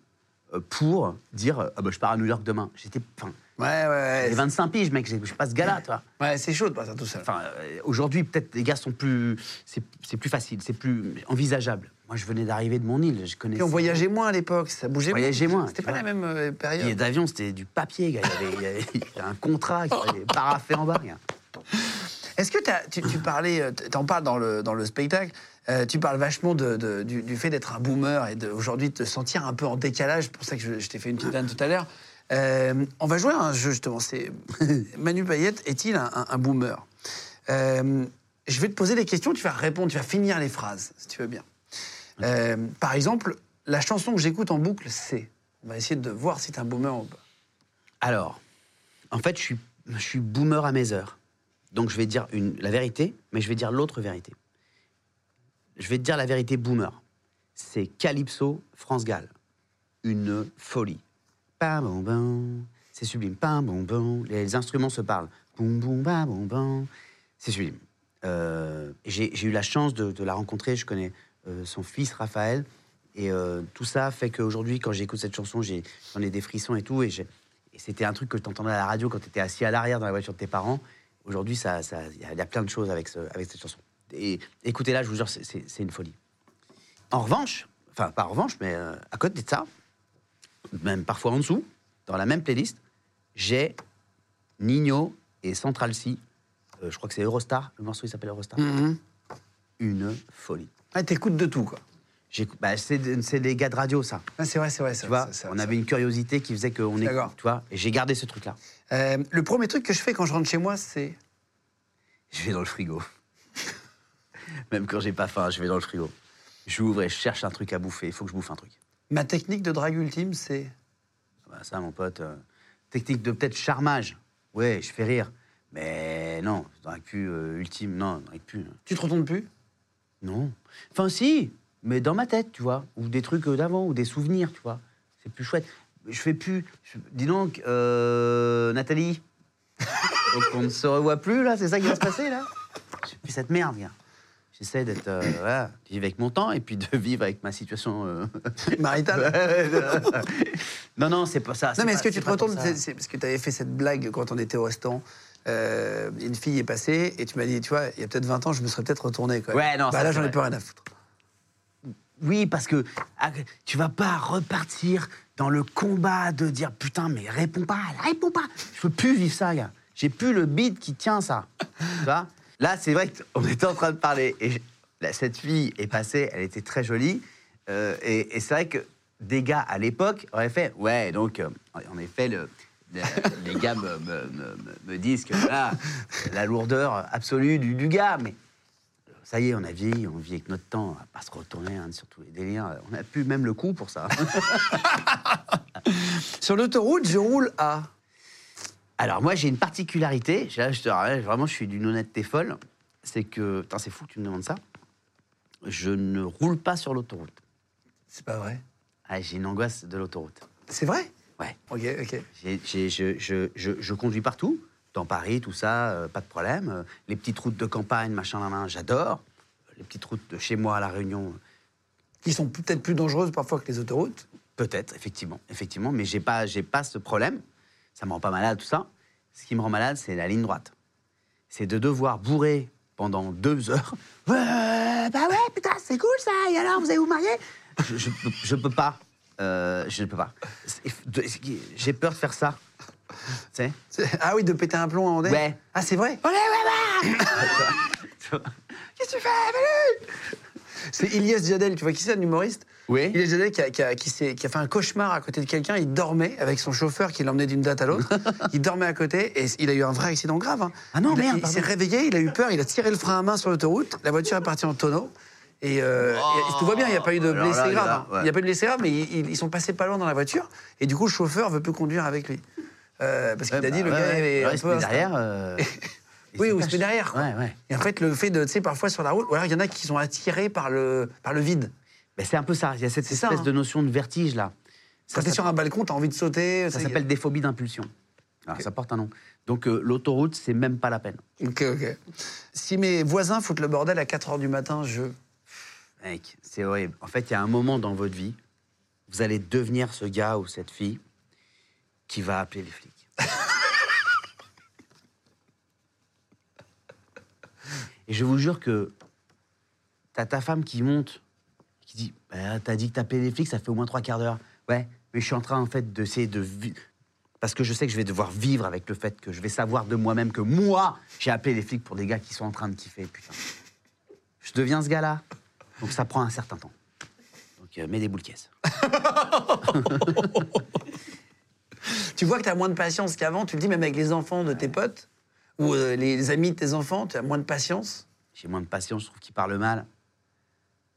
pour dire euh, ah bah, je pars à New York demain. J'étais. Enfin, Ouais, ouais, ouais. j'ai 25 piges, mec, je suis pas ce gars-là, toi. Ouais, c'est chaud de passer tout seul. Enfin, euh, aujourd'hui, peut-être les gars sont plus. C'est c'est plus facile, c'est plus envisageable. Moi, je venais d'arriver de mon île, je connaissais. Et on voyageait moins à l'époque, ça bougeait Voyageait moins, C'était pas vois. la même euh, période. d'avion, c'était du papier, gars. Il y avait, il y avait- il y avait un contrat qui fallait paraffer en bas. Est-ce que t'as- tu, tu parlais, euh, t'en parles dans le, dans le spectacle, euh, tu parles vachement de, de- du, fait d'être un boomer et d'aujourd'hui te sentir un peu en décalage, c'est pour ça que je, t'ai fait une petite vanne tout à l'heure. Euh, on va jouer à un jeu justement, c'est Manu Payette est-il un, boomer? Euh, Je vais te poser des questions, tu vas répondre, tu vas finir les phrases, si tu veux bien. Par exemple, la chanson que j'écoute en boucle, c'est... On va essayer de voir si t'es un boomer ou pas. Alors, en fait, je suis, boomer à mes heures. Donc, je vais dire la vérité, mais je vais dire l'autre vérité. Je vais te dire la vérité boomer. C'est Calypso, France Gall. Une folie. Bom, bom. C'est sublime. Bom, bom. Les instruments se parlent. Boum, boum, bam, bom, bom. C'est sublime. Euh, J'ai eu la chance de, la rencontrer. Je connais euh, son fils Raphaël. Et euh, tout ça fait qu'aujourd'hui, quand j'écoute cette chanson, j'en ai des frissons et tout. Et, c'était un truc que tu entendais à la radio quand tu étais assis à l'arrière dans la voiture de tes parents. Aujourd'hui, il y, y a plein de choses avec cette chanson. Et écoutez-la, je vous jure, c'est- une folie. En revanche, enfin pas en revanche, mais euh, à côté de ça, même parfois en dessous, dans la même playlist, j'ai Nino et Central C. euh, je crois que c'est Eurostar, le morceau il s'appelle Eurostar. Une folie. Ouais, t'écoutes de tout, quoi. Bah, c'est des gars de radio, ça. Ah, c'est vrai, c'est vrai. Tu vois, on avait une curiosité qui faisait qu'on D'accord. écoute, tu vois, et j'ai gardé ce truc-là. Euh, le premier truc que je fais quand je rentre chez moi, c'est. Je vais dans le frigo. Même quand j'ai pas faim, je vais dans le frigo. J'ouvre et je cherche un truc à bouffer. Il faut que je bouffe un truc. Ma technique de drague ultime, c'est. Ah bah, ça, mon pote, euh, technique de peut-être charmage. Ouais, je fais rire. Mais non, dans pu euh, ultime, non, dans pu. Tu te retournes plus? Non. Enfin, si, mais dans ma tête, tu vois. Ou des trucs euh, d'avant, ou des souvenirs, tu vois. C'est plus chouette. Je fais plus. je- dis donc, euh, Nathalie. donc on ne se revoit plus, là, c'est ça qui va se passer, là? Je fais plus cette merde, gars. J'essaie d'être. euh, voilà, de vivre avec mon temps et puis de vivre avec ma situation. euh, Marital non, non, c'est pas ça. c'est Non, mais pas- est-ce que tu c'est te pas pour retournes ça. c'est- c'est Parce que tu avais fait cette blague quand on était au restaurant. Euh, une fille est passée et tu m'as dit, tu vois, il y a peut-être 20 ans, je me serais peut-être retourné. Quoi. Ouais, non, Bah ça, là, c'est j'en ai vrai. plus rien à foutre. Oui, parce que ah, tu vas pas repartir dans le combat de dire putain, mais réponds pas, réponds pas. Je peux plus vivre ça, gars. J'ai plus le beat qui tient ça. tu vois? Là, c'est vrai qu'on était en train de parler et je- là, cette fille est passée, elle était très jolie. euh, et et c'est vrai que des gars à l'époque auraient fait ouais, donc euh, en effet, le, le- les gars me, me- me- me- me disent que voilà, la lourdeur absolue du, du gars, mais ça y est, on a vieilli, on vit avec notre temps, on va pas se retourner hein, sur tous les délires. On a plus même le coup pour ça. Sur l'autoroute, je roule à. Alors moi, j'ai une particularité, là, je te vraiment, je suis d'une honnêteté folle, c'est que, putain, c'est fou que tu me demandes ça, je ne roule pas sur l'autoroute. C'est pas vrai. Ah, j'ai une angoisse de l'autoroute. C'est vrai? Ouais. Ok, ok. J'ai- j'ai- je, je- je- je conduis partout, dans Paris, tout ça, euh, pas de problème. Euh, les petites routes de campagne, machin, là, là, j'adore. Les petites routes de chez moi à La Réunion, Qui sont peut-être plus dangereuses parfois que les autoroutes. Peut-être, effectivement, effectivement, mais j'ai pas, j'ai pas ce problème. Ça me rend pas malade tout ça. Ce qui me rend malade, c'est la ligne droite. C'est de devoir bourrer pendant deux heures. Ouais, bah ouais, putain, c'est cool ça. Et alors, vous allez vous marier? Je, je, peux- je peux pas. Euh, je ne peux pas. J'ai peur de faire ça. Tu sais? Ah oui, de péter un plomb en Ouais. Ah, c'est vrai? Allez, ouais, ouais Qu'est-ce que tu fais? C'est Ilyes Jadel, tu vois qui c'est, un humoriste? Oui. Ilyes Jadel qui a, qui, a, qui, a fait un cauchemar à côté de quelqu'un. Il dormait avec son chauffeur qui l'emmenait d'une date à l'autre. il dormait à côté et il a eu un vrai accident grave. hein. Ah non, il merde, Il s'est réveillé, il a eu peur, il a tiré le frein à main sur l'autoroute. La voiture est partie en tonneau. Et, euh, et tout va bien, il n'y a pas eu de Oh, là, graves. hein. ouais. Il n'y a pas eu de blessés graves, mais ils, sont passés pas loin dans la voiture. Et du coup, le chauffeur veut plus conduire avec lui. Euh, parce qu'il Ouais, a dit, bah le ouais, gars est un il peu derrière. euh, il Oui, ou il se met derrière. quoi. Ouais, ouais. Et en fait, le fait de, tu sais, parfois sur la route, ou alors il y en a qui sont attirés par le, par le vide. Ben, c'est un peu ça. Il y a cette espèce ça, hein. de notion de vertige là. Quand t'es sur un balcon, t'as envie de sauter. Ça s'appelle des phobies d'impulsion. Alors, Ça porte un nom. Donc euh, l'autoroute, c'est même pas la peine. Ok, ok. Si mes voisins foutent le bordel à 4 h du matin, je. Mec, c'est horrible. En fait, il y a un moment dans votre vie, vous allez devenir ce gars ou cette fille qui va appeler les flics. Et je vous jure que t'as ta femme qui monte, dit Bah, T'as dit que t'appelais les flics, ça fait au moins trois quarts d'heure. Ouais, mais je suis en train, en fait, d'essayer de. vi- Parce que je sais que je vais devoir vivre avec le fait que je vais savoir de moi-même que moi, j'ai appelé les flics pour des gars qui sont en train de kiffer, putain. Je deviens ce gars-là. Donc ça prend un certain temps. Donc euh, mets des boules caisses. Tu vois que t'as moins de patience qu'avant, tu le dis même avec les enfants de tes potes, ou euh, les amis de tes enfants, tu as moins de patience? J'ai moins de patience, je trouve qu'ils parlent mal.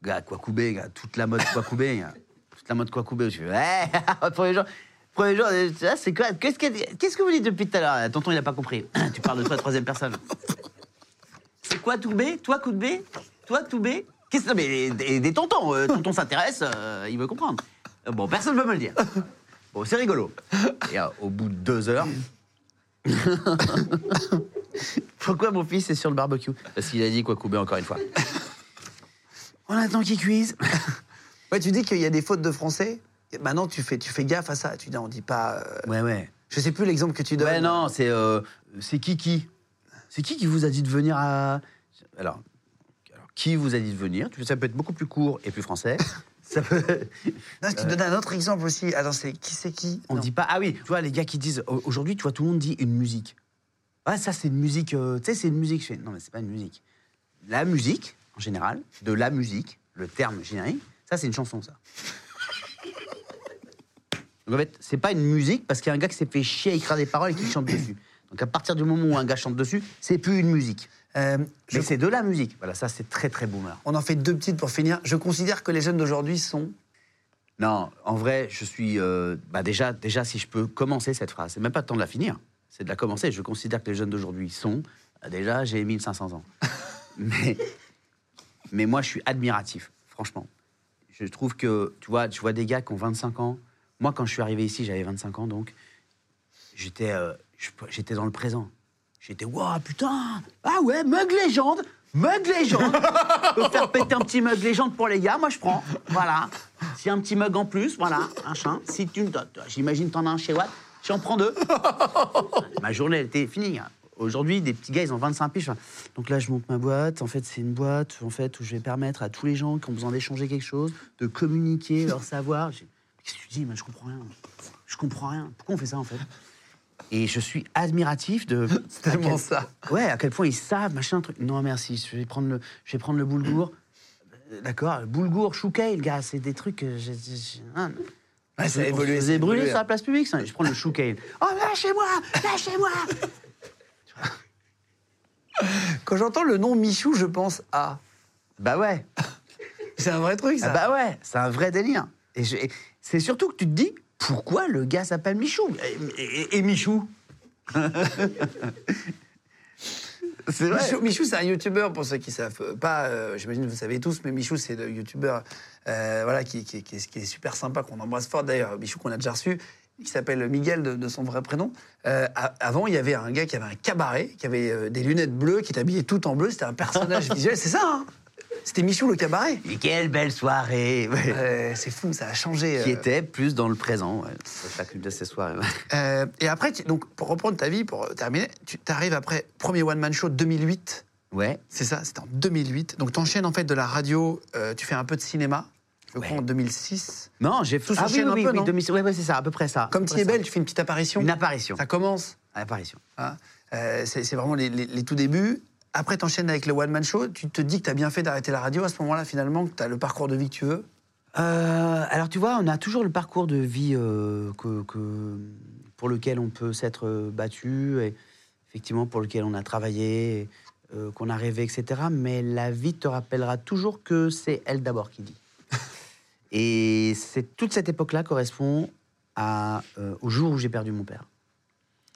Gars, Kwakubé, gars, toute la mode Kwakubé, gars. toute la mode Kwakubé. Je fais, ouais, premier jour, premier jour, euh, c'est quoi Qu'est-ce que, qu'est-ce que vous dites depuis tout à l'heure Tonton, il a pas compris. tu parles de toi, troisième personne. C'est quoi Toubé? Toi, Koudbé Toi, Toubé? Qu'est-ce que mais des, des tontons, euh, tonton s'intéresse, euh, il veut comprendre. Bon, personne ne veut me le dire. Bon, c'est rigolo. Et au bout de deux heures. Pourquoi mon fils est sur le barbecue? Parce qu'il a dit quoi couper encore une fois. On attend qu'il cuise. Ouais, tu dis qu'il y a des fautes de français? Maintenant, tu fais, tu fais gaffe à ça. Tu dis, on dit pas. euh, Ouais, ouais. Je sais plus l'exemple que tu donnes. Ouais, non, c'est euh, c'est qui qui C'est qui qui vous a dit de venir à. Alors, alors, qui vous a dit de venir? Ça peut être beaucoup plus court et plus français. Ça peut. Non, tu donnes un autre exemple aussi. Attends, c'est qui c'est qui? On Non. dit pas. Ah oui, tu vois, les gars qui disent. au- Aujourd'hui, tu vois, tout le monde dit une musique. Ah, ça, c'est une musique. euh, tu sais, c'est une musique. Non, mais c'est pas une musique. La musique, en général, de la musique, le terme générique, ça, c'est une chanson, ça. Donc, en fait, c'est pas une musique parce qu'il y a un gars qui s'est fait chier à écrire des paroles et qui chante dessus. Donc, à partir du moment où un gars chante dessus, c'est plus une musique. Euh, je- Mais c'est de la musique. Voilà, ça, c'est très, très boomer. On en fait deux petites pour finir. Je considère que les jeunes d'aujourd'hui sont. Non, en vrai, je suis. euh, bah déjà, déjà, si je peux commencer cette phrase, c'est même pas le temps de la finir. c'est de la commencer. Je considère que les jeunes d'aujourd'hui sont. euh, Déjà, j'ai 1500 ans. mais, mais moi, je suis admiratif, franchement. Je trouve que, tu vois, tu vois des gars qui ont 25 ans. Moi, quand je suis arrivé ici, j'avais 25 ans, donc j'étais euh, j'étais dans le présent. J'étais, waouh, putain Ah ouais, mug légende Mug légende faire péter un petit mug légende pour les gars, moi je prends. Voilà. A un petit mug en plus, voilà, machin. Si tu j'imagine t'en as un chez Watt, j'en prends deux. ma journée, elle était finie. hein. Aujourd'hui, des petits gars, ils ont 25 piges. Donc là, je monte ma boîte. En fait, c'est une boîte en fait, où je vais permettre à tous les gens qui ont besoin d'échanger quelque chose, de communiquer leur savoir. Qu'est-ce que tu dis? Je comprends rien. Je comprends rien. Pourquoi on fait ça, en fait? Et je suis admiratif de. C'est tellement ça. Ouais, à quel point ils savent, machin, truc. Non, merci, je vais prendre le, je vais prendre le boulgour. Euh, D'accord, boulgour, chouquet, le gars, c'est des trucs que j'ai. ah, Ouais, ça a évolué, brûler évolué. sur la place publique, ça. Je prends le chouquet. Oh, lâchez-moi Lâchez-moi Quand j'entends le nom Michou, je pense à. Bah ouais, C'est un vrai truc, ça. ah bah ouais, c'est un vrai délire. Et, c'est surtout que tu te dis, pourquoi le gars s'appelle Michou? Et, et- et Michou C'est vrai. Michou, Michou, c'est un youtubeur, pour ceux qui savent pas, euh, j'imagine que vous savez tous, mais Michou, c'est le youtubeur euh, voilà, qui, qui- qui est, qui est super sympa, qu'on embrasse fort d'ailleurs. Michou, qu'on a déjà reçu, qui s'appelle Miguel de, de son vrai prénom. Euh, a- avant, il y avait un gars qui avait un cabaret, qui avait euh, des lunettes bleues, qui était habillé tout en bleu. C'était un personnage visuel, c'est ça, hein? C'était Michou le cabaret? Et quelle belle soirée ouais. Euh, c'est fou, ça a changé. Qui euh. était plus dans le présent, ouais. chacune de ces soirées. ouais. Euh, et après, tu- donc, pour reprendre ta vie, pour terminer, tu arrives après, premier One Man Show 2008. Ouais, C'est ça, c'était en 2008. Donc, tu enchaînes en fait de la radio, euh, tu fais un peu de cinéma, je crois en 2006. Non, j'ai Tout ah, oui, oui, un oui, peu, oui, non 2006, ouais, ouais, c'est ça, à peu près ça. Comme tu es belle, tu fais une petite apparition. Une apparition. Ça commence. Apparition. hein. Euh, c'est vraiment les, les- les tout débuts. Après, tu enchaînes avec le One Man Show. Tu te dis que tu as bien fait d'arrêter la radio à ce moment-là, finalement, que tu as le parcours de vie que tu veux. Euh, alors tu vois, on a toujours le parcours de vie euh, que, que- pour lequel on peut s'être battu, et effectivement pour lequel on a travaillé, qu'on a rêvé, etc. Mais la vie te rappellera toujours que c'est elle d'abord qui dit. Et c'est toute cette époque-là correspond à, euh, au jour où j'ai perdu mon père.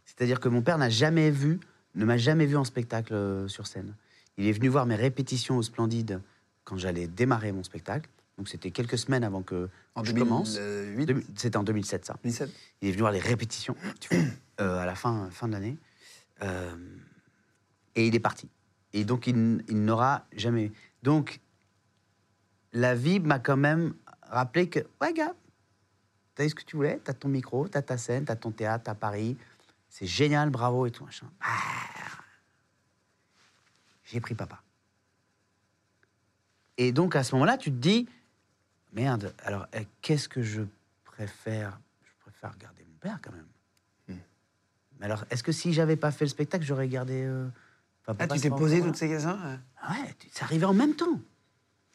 C'est-à-dire que mon père n'a jamais vu, ne m'a jamais vu en spectacle euh, sur scène. Il est venu voir mes répétitions au Splendide quand j'allais démarrer mon spectacle. Donc c'était quelques semaines avant que En je commence. 2008, Demi- C'était en 2007 ça. 2007. Il est venu voir les répétitions tu vois, euh, à la fin, fin de l'année. Et il est parti. Et donc il, il n'aura jamais. Donc la vie m'a quand même rappelé que, ouais gars, t'as eu ce que tu voulais, t'as ton micro, t'as ta scène, t'as ton théâtre, t'as Paris. C'est génial, bravo et tout machin. Ah. J'ai pris papa. Et donc à ce moment-là, tu te dis, merde, alors eh, qu'est-ce que je préfère? Je préfère garder mon père quand même. Hmm. Mais alors, est-ce que si j'avais pas fait le spectacle, j'aurais gardé. euh, enfin, Ah, papa tu t'es posé toutes ces questions Ouais, ça arrivait en même temps.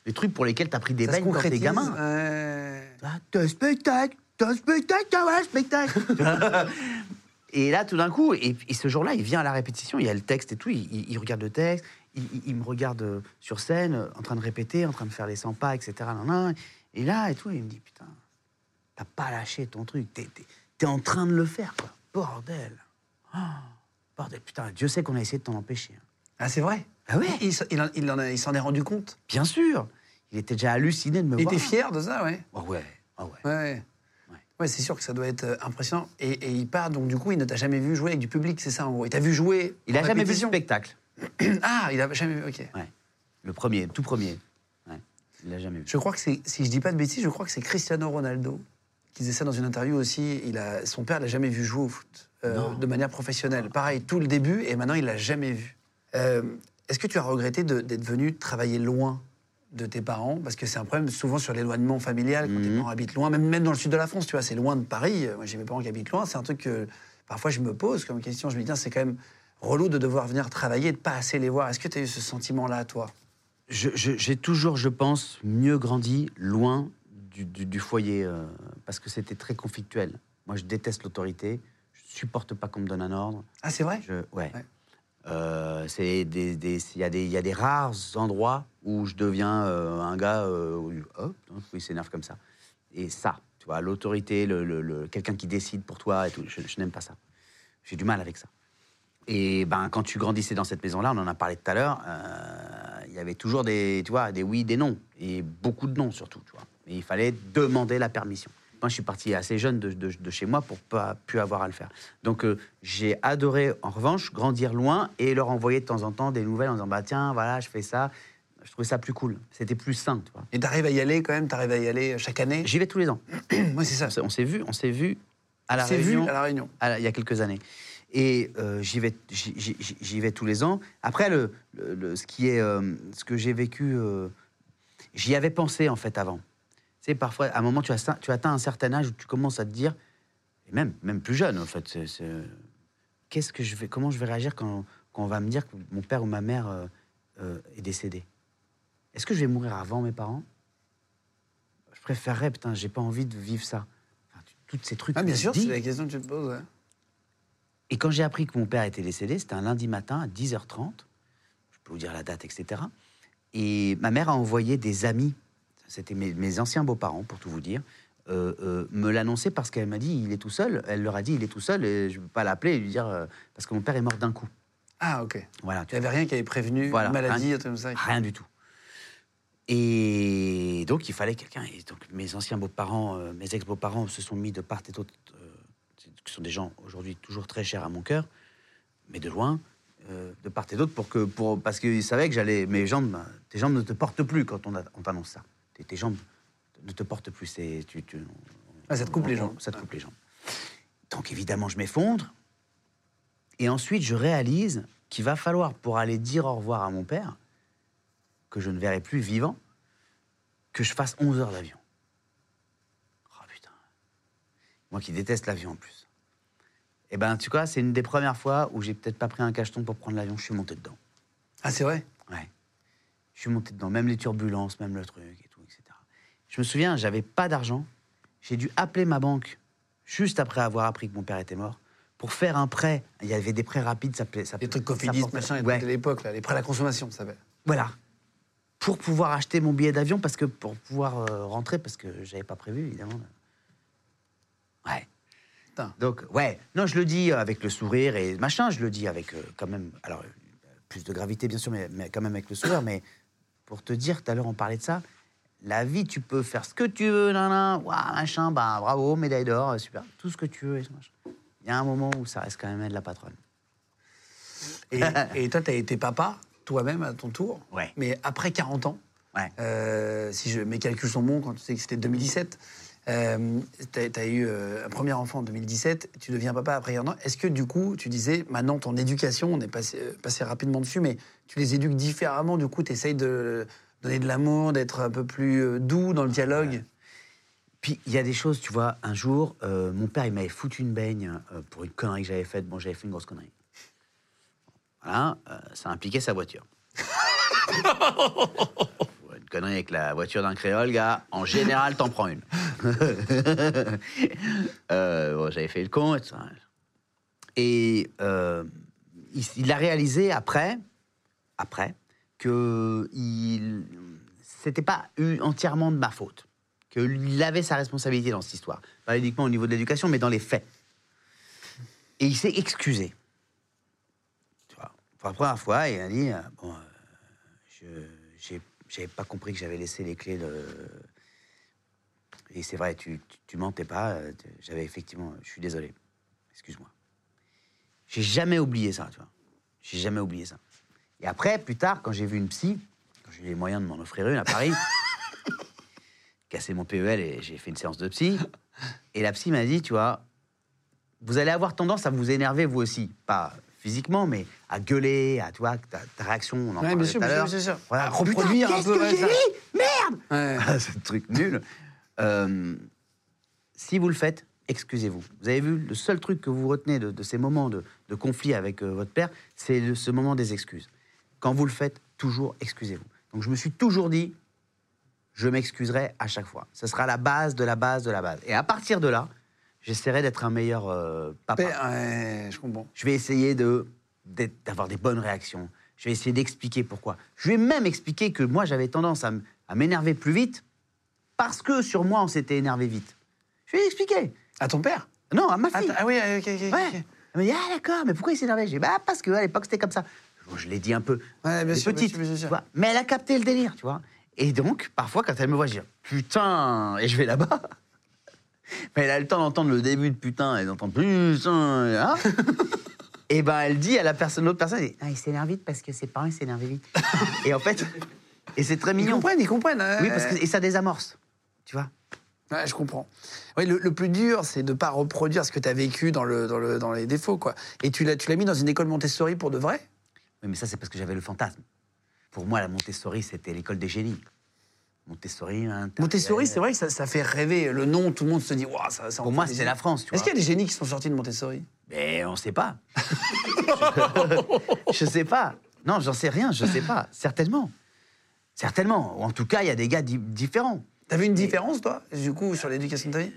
Les trucs pour lesquels t'as pris des bains quand t'es gamin. Ah, t'as un spectacle, t'as un spectacle, t'as un spectacle. et là, tout d'un coup, et, et ce jour-là, il vient à la répétition, il y a le texte et tout, il, il- il regarde le texte, il, me regarde euh, sur scène, euh, en train de répéter, en train de faire les 100 pas, etc. nan, nan. Et là, et tout, il me dit, putain, t'as pas lâché ton truc, t'es, en train de le faire, quoi. Bordel. Ah, bordel, putain, Dieu sait qu'on a essayé de t'en empêcher. hein. Ah, c'est vrai? Ah ouais Il, il en- il en a- il s'en est rendu compte Bien sûr. Il était déjà halluciné de me Il voir. était fier de ça, ouais. Ah ouais, ah ouais. Ouais. Ouais. Ouais, c'est sûr que ça doit être euh, impressionnant. Et, et il part, donc du coup, il ne t'a jamais vu jouer avec du public, c'est ça en gros? Il t'a vu jouer. Il a en jamais vu le spectacle. Ah, il a jamais vu, ok. Ouais. Le premier, tout premier. Il l'a jamais vu. Je crois que c'est, si je dis pas de bêtises, je crois que c'est Cristiano Ronaldo qui disait ça dans une interview aussi. Il a, son père l'a jamais vu jouer au foot euh, de manière professionnelle. Pareil, tout le début, et maintenant il l'a jamais vu. Euh, est-ce que tu as regretté d'être venu travailler loin de tes parents? Parce que c'est un problème souvent sur l'éloignement familial quand tes Mhm. parents habitent loin, même, même dans le sud de la France, tu vois, c'est loin de Paris. Moi, j'ai mes parents qui habitent loin. C'est un truc que parfois je me pose comme question. Je me dis, c'est quand même relou de devoir venir travailler et de pas assez les voir. Est-ce que tu as eu ce sentiment-là, toi? J'ai toujours, je pense, mieux grandi loin du, du- du foyer euh, parce que c'était très conflictuel. Moi, je déteste l'autorité. Je supporte pas qu'on me donne un ordre. Ah, c'est vrai? Je, ouais. Ouais. Euh, c'est des, des- il y, il y a des rares endroits où je deviens euh, un gars euh, où il s'énerve comme ça. Et ça, tu vois, l'autorité, le, quelqu'un qui décide pour toi et tout, je, n'aime pas ça. J'ai du mal avec ça. Et ben, quand tu grandissais dans cette maison-là, on en a parlé tout à l'heure, euh, il y avait toujours des, tu vois, des oui, des non. Et beaucoup de non, surtout. Tu vois. Il fallait demander la permission. Moi, je suis parti assez jeune de, de- de chez moi pour pas plus avoir à le faire. Donc, euh, j'ai adoré, en revanche, grandir loin et leur envoyer de temps en temps des nouvelles en disant bah tiens, voilà, je fais ça. Je trouvais ça plus cool. C'était plus sain, tu vois. Et t'arrives à y aller quand même T'arrives à y aller chaque année? J'y vais tous les ans. Moi, c'est ça. On s'est- vu, on s'est vu à la C'est vu Réunion à La Réunion. à la- il y a quelques années. Et euh, j'y vais, j'y- vais tous les ans. Après, le, le- le- ce qui est, euh, ce que j'ai vécu, euh, j'y avais pensé en fait avant. Sais, parfois, à un moment, tu, as, tu atteins un certain âge où tu commences à te dire, et même, même plus jeune en fait, qu'est-ce que je vais, comment je vais réagir quand, quand on va me dire que mon père ou ma mère euh, euh, est décédé? Est-ce que je vais mourir avant mes parents? Je préférerais, putain, j'ai pas envie de vivre ça. Enfin, tu- toutes ces trucs. Ah, bien sûr, c'est la question que tu te poses. ouais. Et quand j'ai appris que mon père était décédé, c'était un lundi matin à 10h30, je peux vous dire la date, etc. Et ma mère a envoyé des amis, c'était mes, mes anciens beaux-parents, pour tout vous dire, euh, euh, me l'annoncer parce qu'elle m'a dit il est tout seul. Elle leur a dit il est tout seul et je ne peux pas l'appeler et lui dire euh, parce que mon père est mort d'un coup. Ah, ok. Voilà, Il tu n'y avait rien qui avait prévenu, Voilà, une maladie, rien- comme ça. Rien du tout. Et donc, il fallait quelqu'un. Et donc, mes anciens beaux-parents, mes ex-beaux-parents se sont mis de part et d'autre, qui sont des gens aujourd'hui toujours très chers à mon cœur, mais de loin, euh, de part et d'autre, pour que, pour, parce qu'ils savaient que j'allais. Mes jambes, tes jambes ne te portent plus quand on, a- on t'annonce ça. Tes, tes jambes ne te portent plus. Tu, tu- Ah, ça te coupe les jambes. Ça te coupe les jambes. Donc, évidemment, je m'effondre. Et ensuite, je réalise qu'il va falloir, pour aller dire au revoir à mon père, que je ne verrai plus vivant, que je fasse 11 heures d'avion. Oh putain. Moi qui déteste l'avion en plus. Eh ben, tu vois, c'est une des premières fois où j'ai peut-être pas pris un cacheton pour prendre l'avion, je suis monté dedans. Ah, c'est vrai? Ouais. Je suis monté dedans, même les turbulences, même le truc. Je me souviens, j'avais pas d'argent. J'ai dû appeler ma banque juste après avoir appris que mon père était mort pour faire un prêt. Il y avait des prêts rapides, ça s'appelait. Les trucs Cofidis, machin, Ouais. trucs de l'époque, là, les prêts à la consommation, ça s'appelle. Voilà. Pour pouvoir acheter mon billet d'avion, parce que pour pouvoir euh, rentrer, parce que j'avais pas prévu, évidemment. Ouais. Putain. Donc, ouais. Non, je le dis avec le sourire et machin, je le dis avec euh, quand même. Alors, euh, plus de gravité, bien sûr, mais, mais quand même avec le sourire. Mais pour te dire, tout à l'heure, on parlait de ça. La vie, tu peux faire ce que tu veux, nan, nan, ouah, machin, bah, bravo, médaille d'or, euh, super, tout ce que tu veux. et. Il y a un moment où ça reste quand même de la patronne. Et, et toi, tu as été papa, toi-même, à ton tour. Ouais. Mais après 40 ans, Ouais. euh, si je, mes calculs sont bons, quand tu sais que c'était 2017, euh, tu as, eu euh, un premier enfant en 2017, tu deviens papa après 40 ans. Est-ce que du coup, tu disais, maintenant, ton éducation, on est passé, passé rapidement dessus, mais tu les éduques différemment, du coup, tu essayes de donner de l'amour, d'être un peu plus euh, doux dans le dialogue Puis il y a des choses, tu vois, un jour, euh, mon père, il m'avait foutu une baigne euh, pour une connerie que j'avais faite. Bon, j'avais fait une grosse connerie. Voilà, euh, ça impliquait sa voiture. une connerie avec la voiture d'un créole, gars, en général, t'en prends une. Bon, j'avais fait le con et tout ça. Et il, il a réalisé après, après, que il, c'était pas entièrement de ma faute, qu'il avait sa responsabilité dans cette histoire, pas uniquement au niveau de l'éducation, mais dans les faits. Et il s'est excusé. Pour la première fois, il a dit euh, bon, euh, je j'avais pas compris que j'avais laissé les clés de. Et c'est vrai, tu, tu, mentais pas. euh, J'avais effectivement. Je suis désolé. Excuse-moi. J'ai jamais oublié ça, tu vois. J'ai jamais oublié ça. Et après, plus tard, quand j'ai vu une psy, quand j'ai eu les moyens de m'en offrir une à Paris, cassé mon PEL et j'ai fait une séance de psy. Et la psy m'a dit, tu vois, vous allez avoir tendance à vous énerver vous aussi. Pas physiquement, mais à gueuler, à, tu vois, ta, ta réaction, on en Ouais, parlait tout à l'heure. Voilà. À reproduire Putain, un peu, qu'est-ce que ouais, j'ai ça. dit? Merde Ouais. ah, ce truc nul. Euh, si vous le faites, excusez-vous. Vous avez vu, le seul truc que vous retenez de, de ces moments de, de conflit avec euh, votre père, c'est le- ce moment des excuses. Quand vous le faites, toujours excusez-vous. Donc je me suis toujours dit, je m'excuserai à chaque fois. Ce sera la base de la base de la base. Et à partir de là, j'essaierai d'être un meilleur euh, papa. Ouais, je comprends. Je vais essayer de d'avoir des bonnes réactions. Je vais essayer d'expliquer pourquoi. Je vais même expliquer que moi, j'avais tendance à, m'énerver plus vite parce que sur moi, on s'était énervé vite. Je vais expliquer. À ton père? Non, à ma fille. ah oui, ok, ok. Ouais. Elle me dit, ah d'accord, mais pourquoi il s'énervait? J'ai dit, bah parce qu'à l'époque, c'était comme ça. Bon, je l'ai dit un peu. Ouais, bien bien petite, sûr, bien sûr. tu vois. Mais elle a capté le délire, tu vois. Et donc, parfois, quand elle me voit, je dis, putain, et je vais là-bas. Mais elle a le temps d'entendre le début de putain, elle entend putain, Et ben, elle dit à la personne, l'autre personne, elle dit, ah, il s'énerve vite parce que ses parents, ils s'énervaient vite. et en fait, et c'est très Ils mignon. comprennent, ils comprennent. hein. Oui, parce que, et ça désamorce, tu vois. Ouais, je comprends. Oui, le, le plus dur, c'est de ne pas reproduire ce que tu as vécu dans, le, dans, le, dans les défauts. Quoi. Et tu l'as mis dans une école Montessori pour de vrai? Oui, mais ça, c'est parce que j'avais le fantasme. Pour moi, la Montessori, c'était l'école des génies. Montessori, hein, Montessori, c'est vrai que ça, ça fait rêver. Le nom, tout le monde se dit, waouh, ça, ça Pour moi, c'est la France. Est-ce qu'il y a des génies qui sont sortis de Montessori? Mais on sait pas. je sais pas. Non, j'en sais rien, je sais pas. Certainement. Certainement. Ou en tout cas, il y a des gars di- différents. T'as vu une différence, toi, du coup, sur l'éducation de ta vie?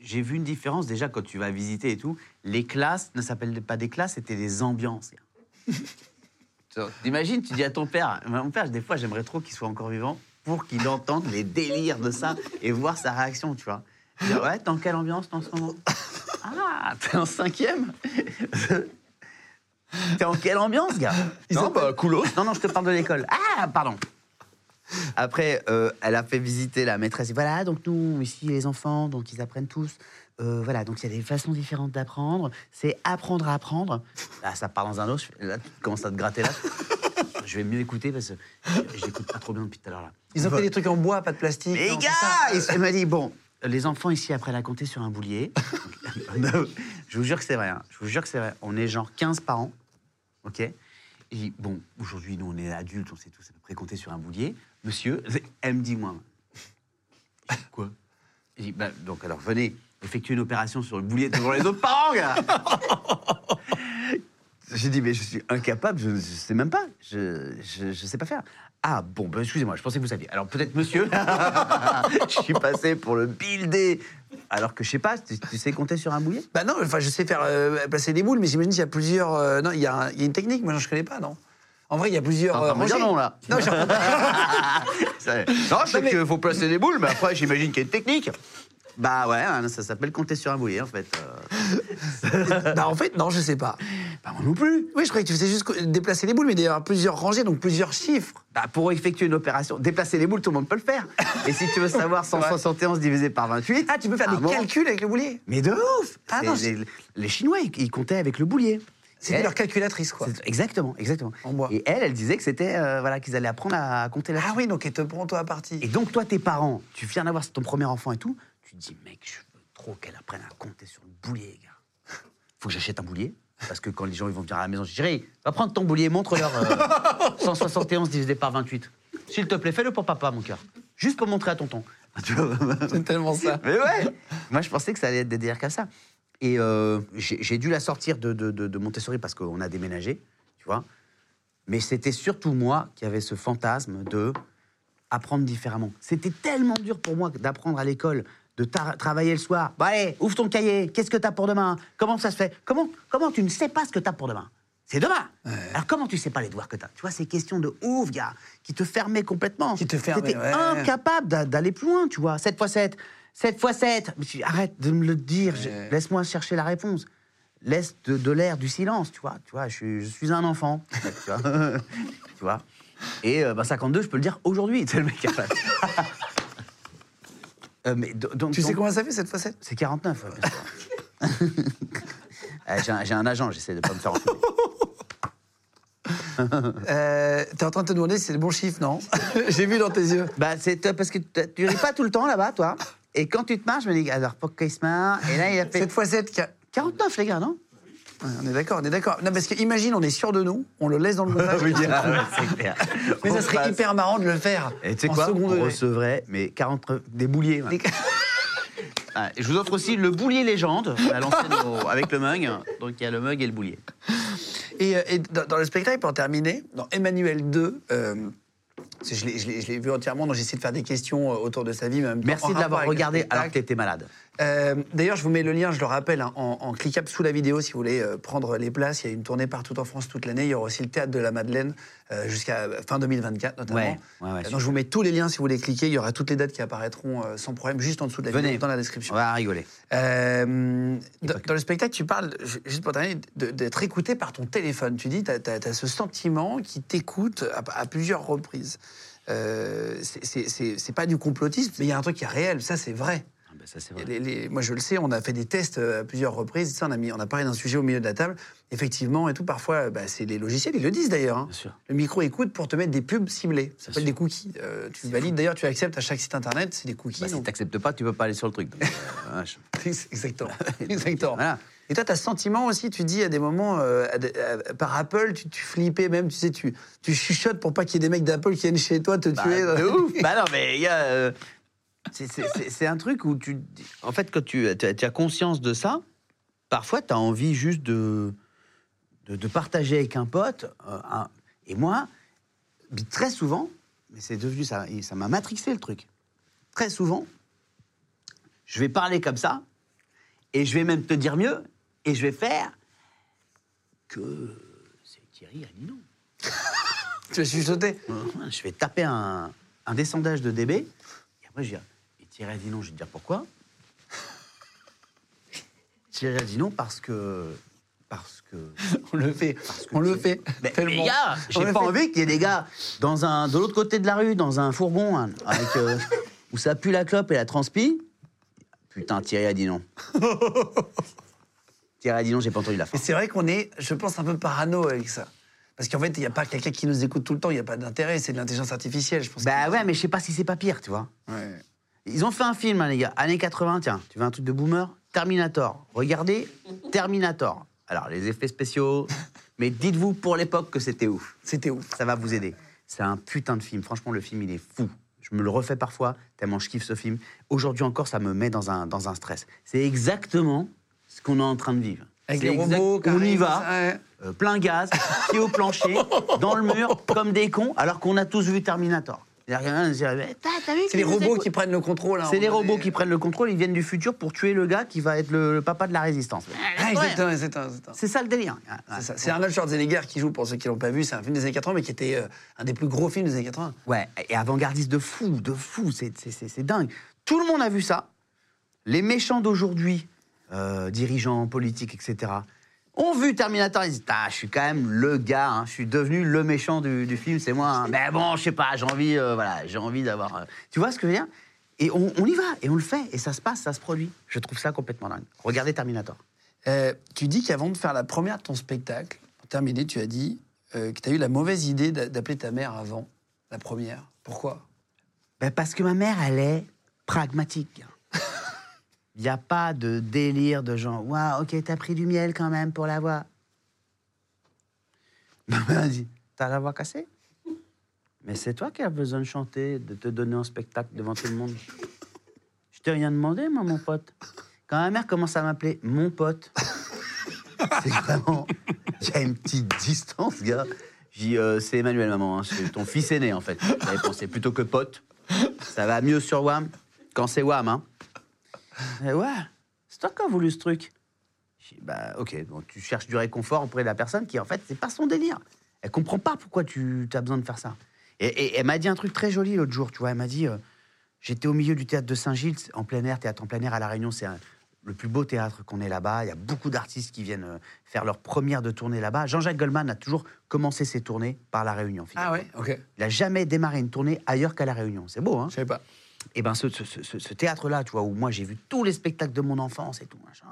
J'ai vu une différence déjà quand tu vas visiter et tout. Les classes ne s'appellent pas des classes, c'était des ambiances. T'imagines, tu dis à ton père, mon père, des fois, j'aimerais trop qu'il soit encore vivant pour qu'il entende les délires de ça et voir sa réaction, tu vois. Ouais, t'es en quelle ambiance en ce moment? Ah, t'es en cinquième? T'es en quelle ambiance, gars? Non, bah, coolos. Non, non, je te parle de l'école. Ah, pardon. Après, euh, elle a fait visiter la maîtresse. Et voilà, donc nous, ici, les enfants, donc ils apprennent tous. Euh, voilà, donc il y a des façons différentes d'apprendre. C'est apprendre à apprendre. Là, ça part dans un autre. je fais- Là, tu commences à te gratter là. Je vais mieux écouter parce que j'écoute pas trop bien depuis tout à l'heure là. Ils ont fait des trucs en bois, pas de plastique. Les non, gars Elle m'a dit, bon, les enfants ici apprennent à compter sur un boulier. je vous jure que c'est vrai. hein. Je vous jure que c'est vrai. On est genre 15 par an. OK? Et je bon, aujourd'hui, nous, on est adultes, on sait tous à peu près compter sur un boulier. Monsieur, elle me dit, moi. Je Quoi? Je dis, bah, donc, alors, venez effectuer une opération sur le boulier devant les autres parents, gars J'ai dit, mais je suis incapable, je ne sais même pas. Je ne sais pas faire. Ah, bon, ben, excusez-moi, je pensais que vous saviez. Alors, peut-être monsieur, je suis passé pour le builder. Alors que je sais pas, tu, tu sais compter sur un boulier? Bah non, enfin, je sais faire euh, placer des boules, mais j'imagine qu'il y a plusieurs. euh, non, il y, a un- il y a une technique, moi, je ne connais pas, non En vrai, il y a plusieurs. T'es en train de me dire rangées. non, là. Non, je- Ça- Non, je sais mais- qu'il faut placer des boules, mais après, j'imagine qu'il y a une technique. Bah ouais, hein, ça s'appelle compter sur un boulier, en fait. Euh, bah, en fait, non, je sais pas. Bah, moi non plus. Oui, je croyais que tu faisais juste déplacer les boules, mais a plusieurs rangées, donc plusieurs chiffres. Bah, pour effectuer une opération, déplacer les boules, tout le monde peut le faire. Et si tu veux savoir 171 divisé par 28... Ah, tu peux faire un des calculs avec le boulier Mais de ouf Ah non, les, les Chinois, ils, comptaient avec le boulier. Et- leur calculatrice, quoi. Exactement, exactement. En bois. Et elle, elle disait que c'était euh, voilà qu'ils allaient apprendre à compter la Ah oui, donc elle te prend toi à partie. Et donc toi, tes parents, tu viens d'avoir ton premier enfant et tout, tu te dis mec, je veux trop qu'elle apprenne à compter sur le boulier, gars. Faut que j'achète un boulier. Parce que quand les gens ils vont venir à la maison, je chérie, va prendre ton boulier, montre-leur euh, 171 divisé par 28. S'il te plaît, fais-le pour papa, mon cœur. Juste pour montrer à tonton. C'est tellement ça. mais ouais Moi, je pensais que ça allait être des délires comme ça. Et euh, j'ai dû la sortir de, de, de- de Montessori parce qu'on a déménagé, tu vois. Mais c'était surtout moi qui avait ce fantasme de apprendre différemment. C'était tellement dur pour moi d'apprendre à l'école, de travailler le soir. Bon, allez, ouvre ton cahier, qu'est-ce que t'as pour demain? Comment ça se fait? Comment, comment tu ne sais pas ce que t'as pour demain? C'est demain Alors comment tu sais pas les devoirs que t'as? Tu vois, ces questions de ouf, gars, qui te fermaient complètement. Qui te fermaient, T'étais ouais. incapable d'a- d'aller plus loin, tu vois. 7 x 7, 7 x 7. Mais tu- arrête de me le dire, Ouais. laisse-moi chercher la réponse. Laisse de, de l'air, du silence, tu vois. Tu vois, je suis, je suis un enfant, tu vois. Tu vois. Et euh, bah, 52, je peux le dire aujourd'hui, c'est le mec. Euh, mais do- donc, Tu sais donc- comment ça fait cette fois C'est 49, ouais, bien sûr. Euh, j'ai, un, agent, j'essaie de pas me faire enfumer. euh, T'es en train de te demander si c'est le bon chiffre, non? J'ai vu dans tes yeux. Bah, c'est euh, parce que tu ris pas tout le temps là-bas, toi. Et quand tu te marres, je me dis, alors pourquoi il se marre? Et là, il a fait 7 x 7, 49, les gars, non? On est d'accord, on est d'accord. Non, parce que imagine, on est sûr de nous, on le laisse dans le montage. clair. Mais ça serait passe. hyper marrant de le faire. Et tu sais quoi On degré. recevrait mais 40 des bouliers. Des- Ah, et je vous offre aussi le boulier légende avec le mug. Donc il y a le mug et le boulier. Et, euh, et dans, dans le spectacle, pour terminer, dans Emmanuel 2, euh, je l'ai- vu entièrement, donc j'ai essayé de faire des questions euh, autour de sa vie. Mais même Merci de l'avoir regardé alors que tu étais malade. Euh, D'ailleurs, je vous mets le lien, je le rappelle, hein, en, en cliquable sous la vidéo si vous voulez euh, prendre les places. Il y a une tournée partout en France toute l'année. Il y aura aussi le théâtre de la Madeleine euh, jusqu'à fin 2024 notamment. Ouais, ouais, ouais, donc je vous mets tous les liens si vous voulez cliquer. Il y aura toutes les dates qui apparaîtront sans problème juste en dessous de la Venez. vidéo dans la description. On va rigoler. Dans, dans le spectacle, tu parles, ju- juste pour terminer, d'être écouté par ton téléphone. Tu dis, tu as, ce sentiment qui t'écoute à, à plusieurs reprises. Euh, c'est pas du complotisme, mais il y a un truc qui est réel, ça c'est vrai. Ça, c'est vrai. Les- les- moi je le sais, on a fait des tests euh, à plusieurs reprises, ça, on, a mis, on a parlé d'un sujet au milieu de la table, effectivement, et tout, parfois, bah, c'est les logiciels, ils le disent d'ailleurs. hein. Le micro écoute pour te mettre des pubs ciblées, ça s'appelle des cookies. Euh, tu valides d'ailleurs, tu acceptes à chaque site internet, c'est des cookies. Bah, si donc- t'acceptes pas, tu peux pas aller sur le truc. donc, euh. Exactement. Exactement. Voilà. Et toi, tu as ce sentiment aussi, tu dis à des moments, euh, à des- à- par Apple, tu, tu flippais même, tu sais, tu, tu chuchotes pour pas qu'il y ait des mecs d'Apple qui viennent chez toi te Bah, tuer. de ouf. bah non, mais il y a. euh, c'est- un truc où tu. En fait, quand tu, tu as, conscience de ça, parfois tu as envie juste de, de, de partager avec un pote. euh, un- et moi, très souvent, mais c'est devenu ça, et ça m'a matrixé le truc. Très souvent, je vais parler comme ça, et je vais même te dire mieux, et je vais faire que c'est Thierry Alino. Tu vas chuchoter? Je vais taper un, un descendage de DB, et après je vais dire, Thierry a dit non, je vais te dire pourquoi. Thierry a dit non parce que... Parce que... On le fait. parce que On le fait. Mais, Tellement. les gars, j'ai pas fait. envie qu'il y ait des gars dans un, de l'autre côté de la rue, dans un fourgon, hein, avec, euh, où ça pue la clope et la transpi. Putain, Thierry a dit non. Thierry a dit non, j'ai pas entendu la fin. C'est vrai qu'on est, je pense, un peu parano avec ça. Parce qu'en fait, il n'y a pas quelqu'un qui nous écoute tout le temps, il n'y a pas d'intérêt, c'est de l'intelligence artificielle, je pense. Bah ouais, mais je sais pas si c'est pas pire, tu vois. Ouais. Ils ont fait un film, hein, les gars, années 80, tiens, tu veux un truc de boomer Terminator. Regardez Terminator. Alors, les effets spéciaux, mais dites-vous pour l'époque que c'était ouf. C'était ouf. Ça va vous aider. C'est un putain de film. Franchement, le film, il est fou. Je me le refais parfois, tellement je kiffe ce film. Aujourd'hui encore, ça me met dans un, dans un stress. C'est exactement ce qu'on est en train de vivre. Avec les exact- robots, qui On y va, euh, plein gaz, pied au plancher, dans le mur, comme des cons, alors qu'on a tous vu Terminator. C'est les robots qui prennent le contrôle. c'est les robots qui prennent le contrôle, ils viennent du futur pour tuer le gars qui va être le, papa de la résistance. Ah. C'est ça le délire. C'est Arnold Schwarzenegger qui joue, pour ceux qui l'ont pas vu, c'est un film des années 80, mais qui était euh, un des plus gros films des années 80. Ouais, et avant-gardiste de fou, de fou, c'est dingue. Tout le monde a vu ça. Les méchants d'aujourd'hui, euh, dirigeants politiques, etc., ont vu Terminator. Ils disent Ah, je suis quand même le gars, hein, je suis devenu le méchant du, du film, c'est moi. hein. Mais bon, je sais pas, j'ai envie, euh, voilà, j'ai envie d'avoir. euh, Tu vois ce que je veux dire? Et on, on y va, et on le fait, et ça se passe, ça se produit. Je trouve ça complètement dingue. Regardez Terminator. Euh, tu dis qu'avant de faire la première de ton spectacle, pour terminer, tu as dit que tu as eu la mauvaise idée d'a- d'appeler ta mère avant la première. Pourquoi? Ben parce que ma mère, elle est pragmatique. Il n'y a pas de délire de genre, waouh, ok, t'as pris du miel quand même pour la voix. Dit, t'as la voix cassée Mais c'est toi qui as besoin de chanter, de te donner un spectacle devant tout le monde. Je t'ai rien demandé, moi, mon pote. Quand ma mère commence à m'appeler mon pote, c'est vraiment. A une petite distance, gars. J'ai euh, c'est Emmanuel, maman. hein, c'est ton fils aîné, en fait. J'avais pensé plutôt que pote. Ça va mieux sur WAM quand c'est WAM, hein. Ouais, c'est toi qui as voulu ce truc. J'ai dit, bah, ok, donc tu cherches du réconfort auprès de la personne qui, en fait, c'est pas son délire. Elle comprend pas pourquoi tu as besoin de faire ça. Et, et elle m'a dit un truc très joli l'autre jour, tu vois. Elle m'a dit, euh, j'étais au milieu du théâtre de Saint-Gilles, en plein air, théâtre en plein air à La Réunion, c'est le plus beau théâtre qu'on ait là-bas. Il y a beaucoup d'artistes qui viennent euh, faire leur première de tournée là-bas. Jean-Jacques Goldman a toujours commencé ses tournées par La Réunion. Ah figure-toi. ouais Ok. Il n'a jamais démarré une tournée ailleurs qu'à La Réunion. C'est beau, hein? Je savais pas. Et ben ce, ce- ce- théâtre-là, tu vois, où moi j'ai vu tous les spectacles de mon enfance et tout, machin.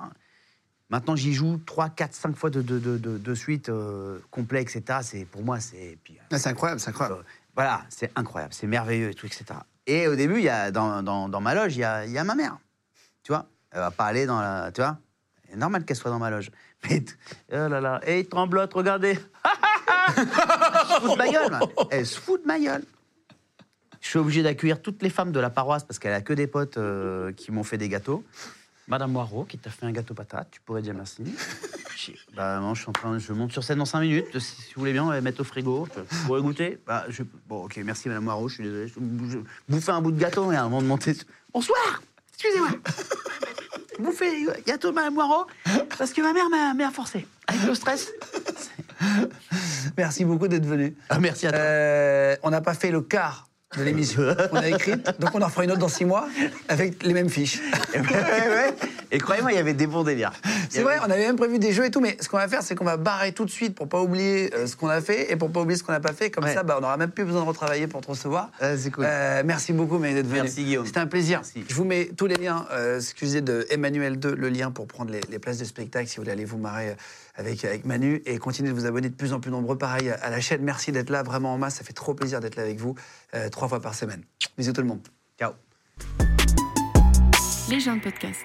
Maintenant, j'y joue 3, 4, 5 fois de, de, de, de- suite, euh, complet, etc. C'est, pour moi, c'est. puis, Ah, c'est incroyable, c'est incroyable. euh, voilà, c'est incroyable, c'est merveilleux et tout, etc. Et au début, il y a, dans, dans, dans ma loge, il y a, y a ma mère. Tu vois Elle va pas aller dans la. Tu vois C'est normal qu'elle soit dans ma loge. Mais. Oh là là. Et tremblote, regardez Elle se fout de ma gueule. Elle se fout de ma gueule. Je suis obligé d'accueillir toutes les femmes de la paroisse parce qu'elle a que des potes euh, qui m'ont fait des gâteaux. Madame Moirot, qui t'a fait un gâteau patate, tu pourrais dire merci. Bah non, je suis en train, je monte sur scène dans 5 minutes. Si, vous voulez bien, on va mettre au frigo. Tu pourrais goûter bah, je, Bon, ok, merci Madame Moirot, je suis désolé. Je, bouffais un bout de gâteau et avant de monter. Bonsoir Excusez-moi gâteaux de Madame Moirot parce que ma mère m'a m'a forcé. Avec le stress. Merci beaucoup d'être venu. Ah, merci à toi. Euh, on n'a pas fait le quart de l'émission qu'on a écrite, donc on en fera une autre dans six mois avec les mêmes fiches. Ouais, ouais. Et croyez-moi, il y avait des bons délires. C'est vrai, on avait même prévu des jeux et tout, mais ce qu'on va faire, c'est qu'on va barrer tout de suite pour pas oublier euh, ce qu'on a fait et pour pas oublier ce qu'on n'a pas fait. Comme Ouais. ça, bah, on n'aura même plus besoin de retravailler pour te recevoir. Ah, c'est cool. Euh, merci beaucoup, mais d'être venu. Merci, Guillaume. C'était un plaisir. Merci. Je vous mets tous les liens, euh, excusez, de Emmanuel 2, le lien pour prendre les, les places de spectacle si vous voulez aller vous marrer avec, avec Manu et continuez de vous abonner de plus en plus nombreux, pareil, à la chaîne. Merci d'être là vraiment en masse. Ça fait trop plaisir d'être là avec vous euh, trois fois par semaine. Bisous tout le monde. Ciao. Les gens de podcast.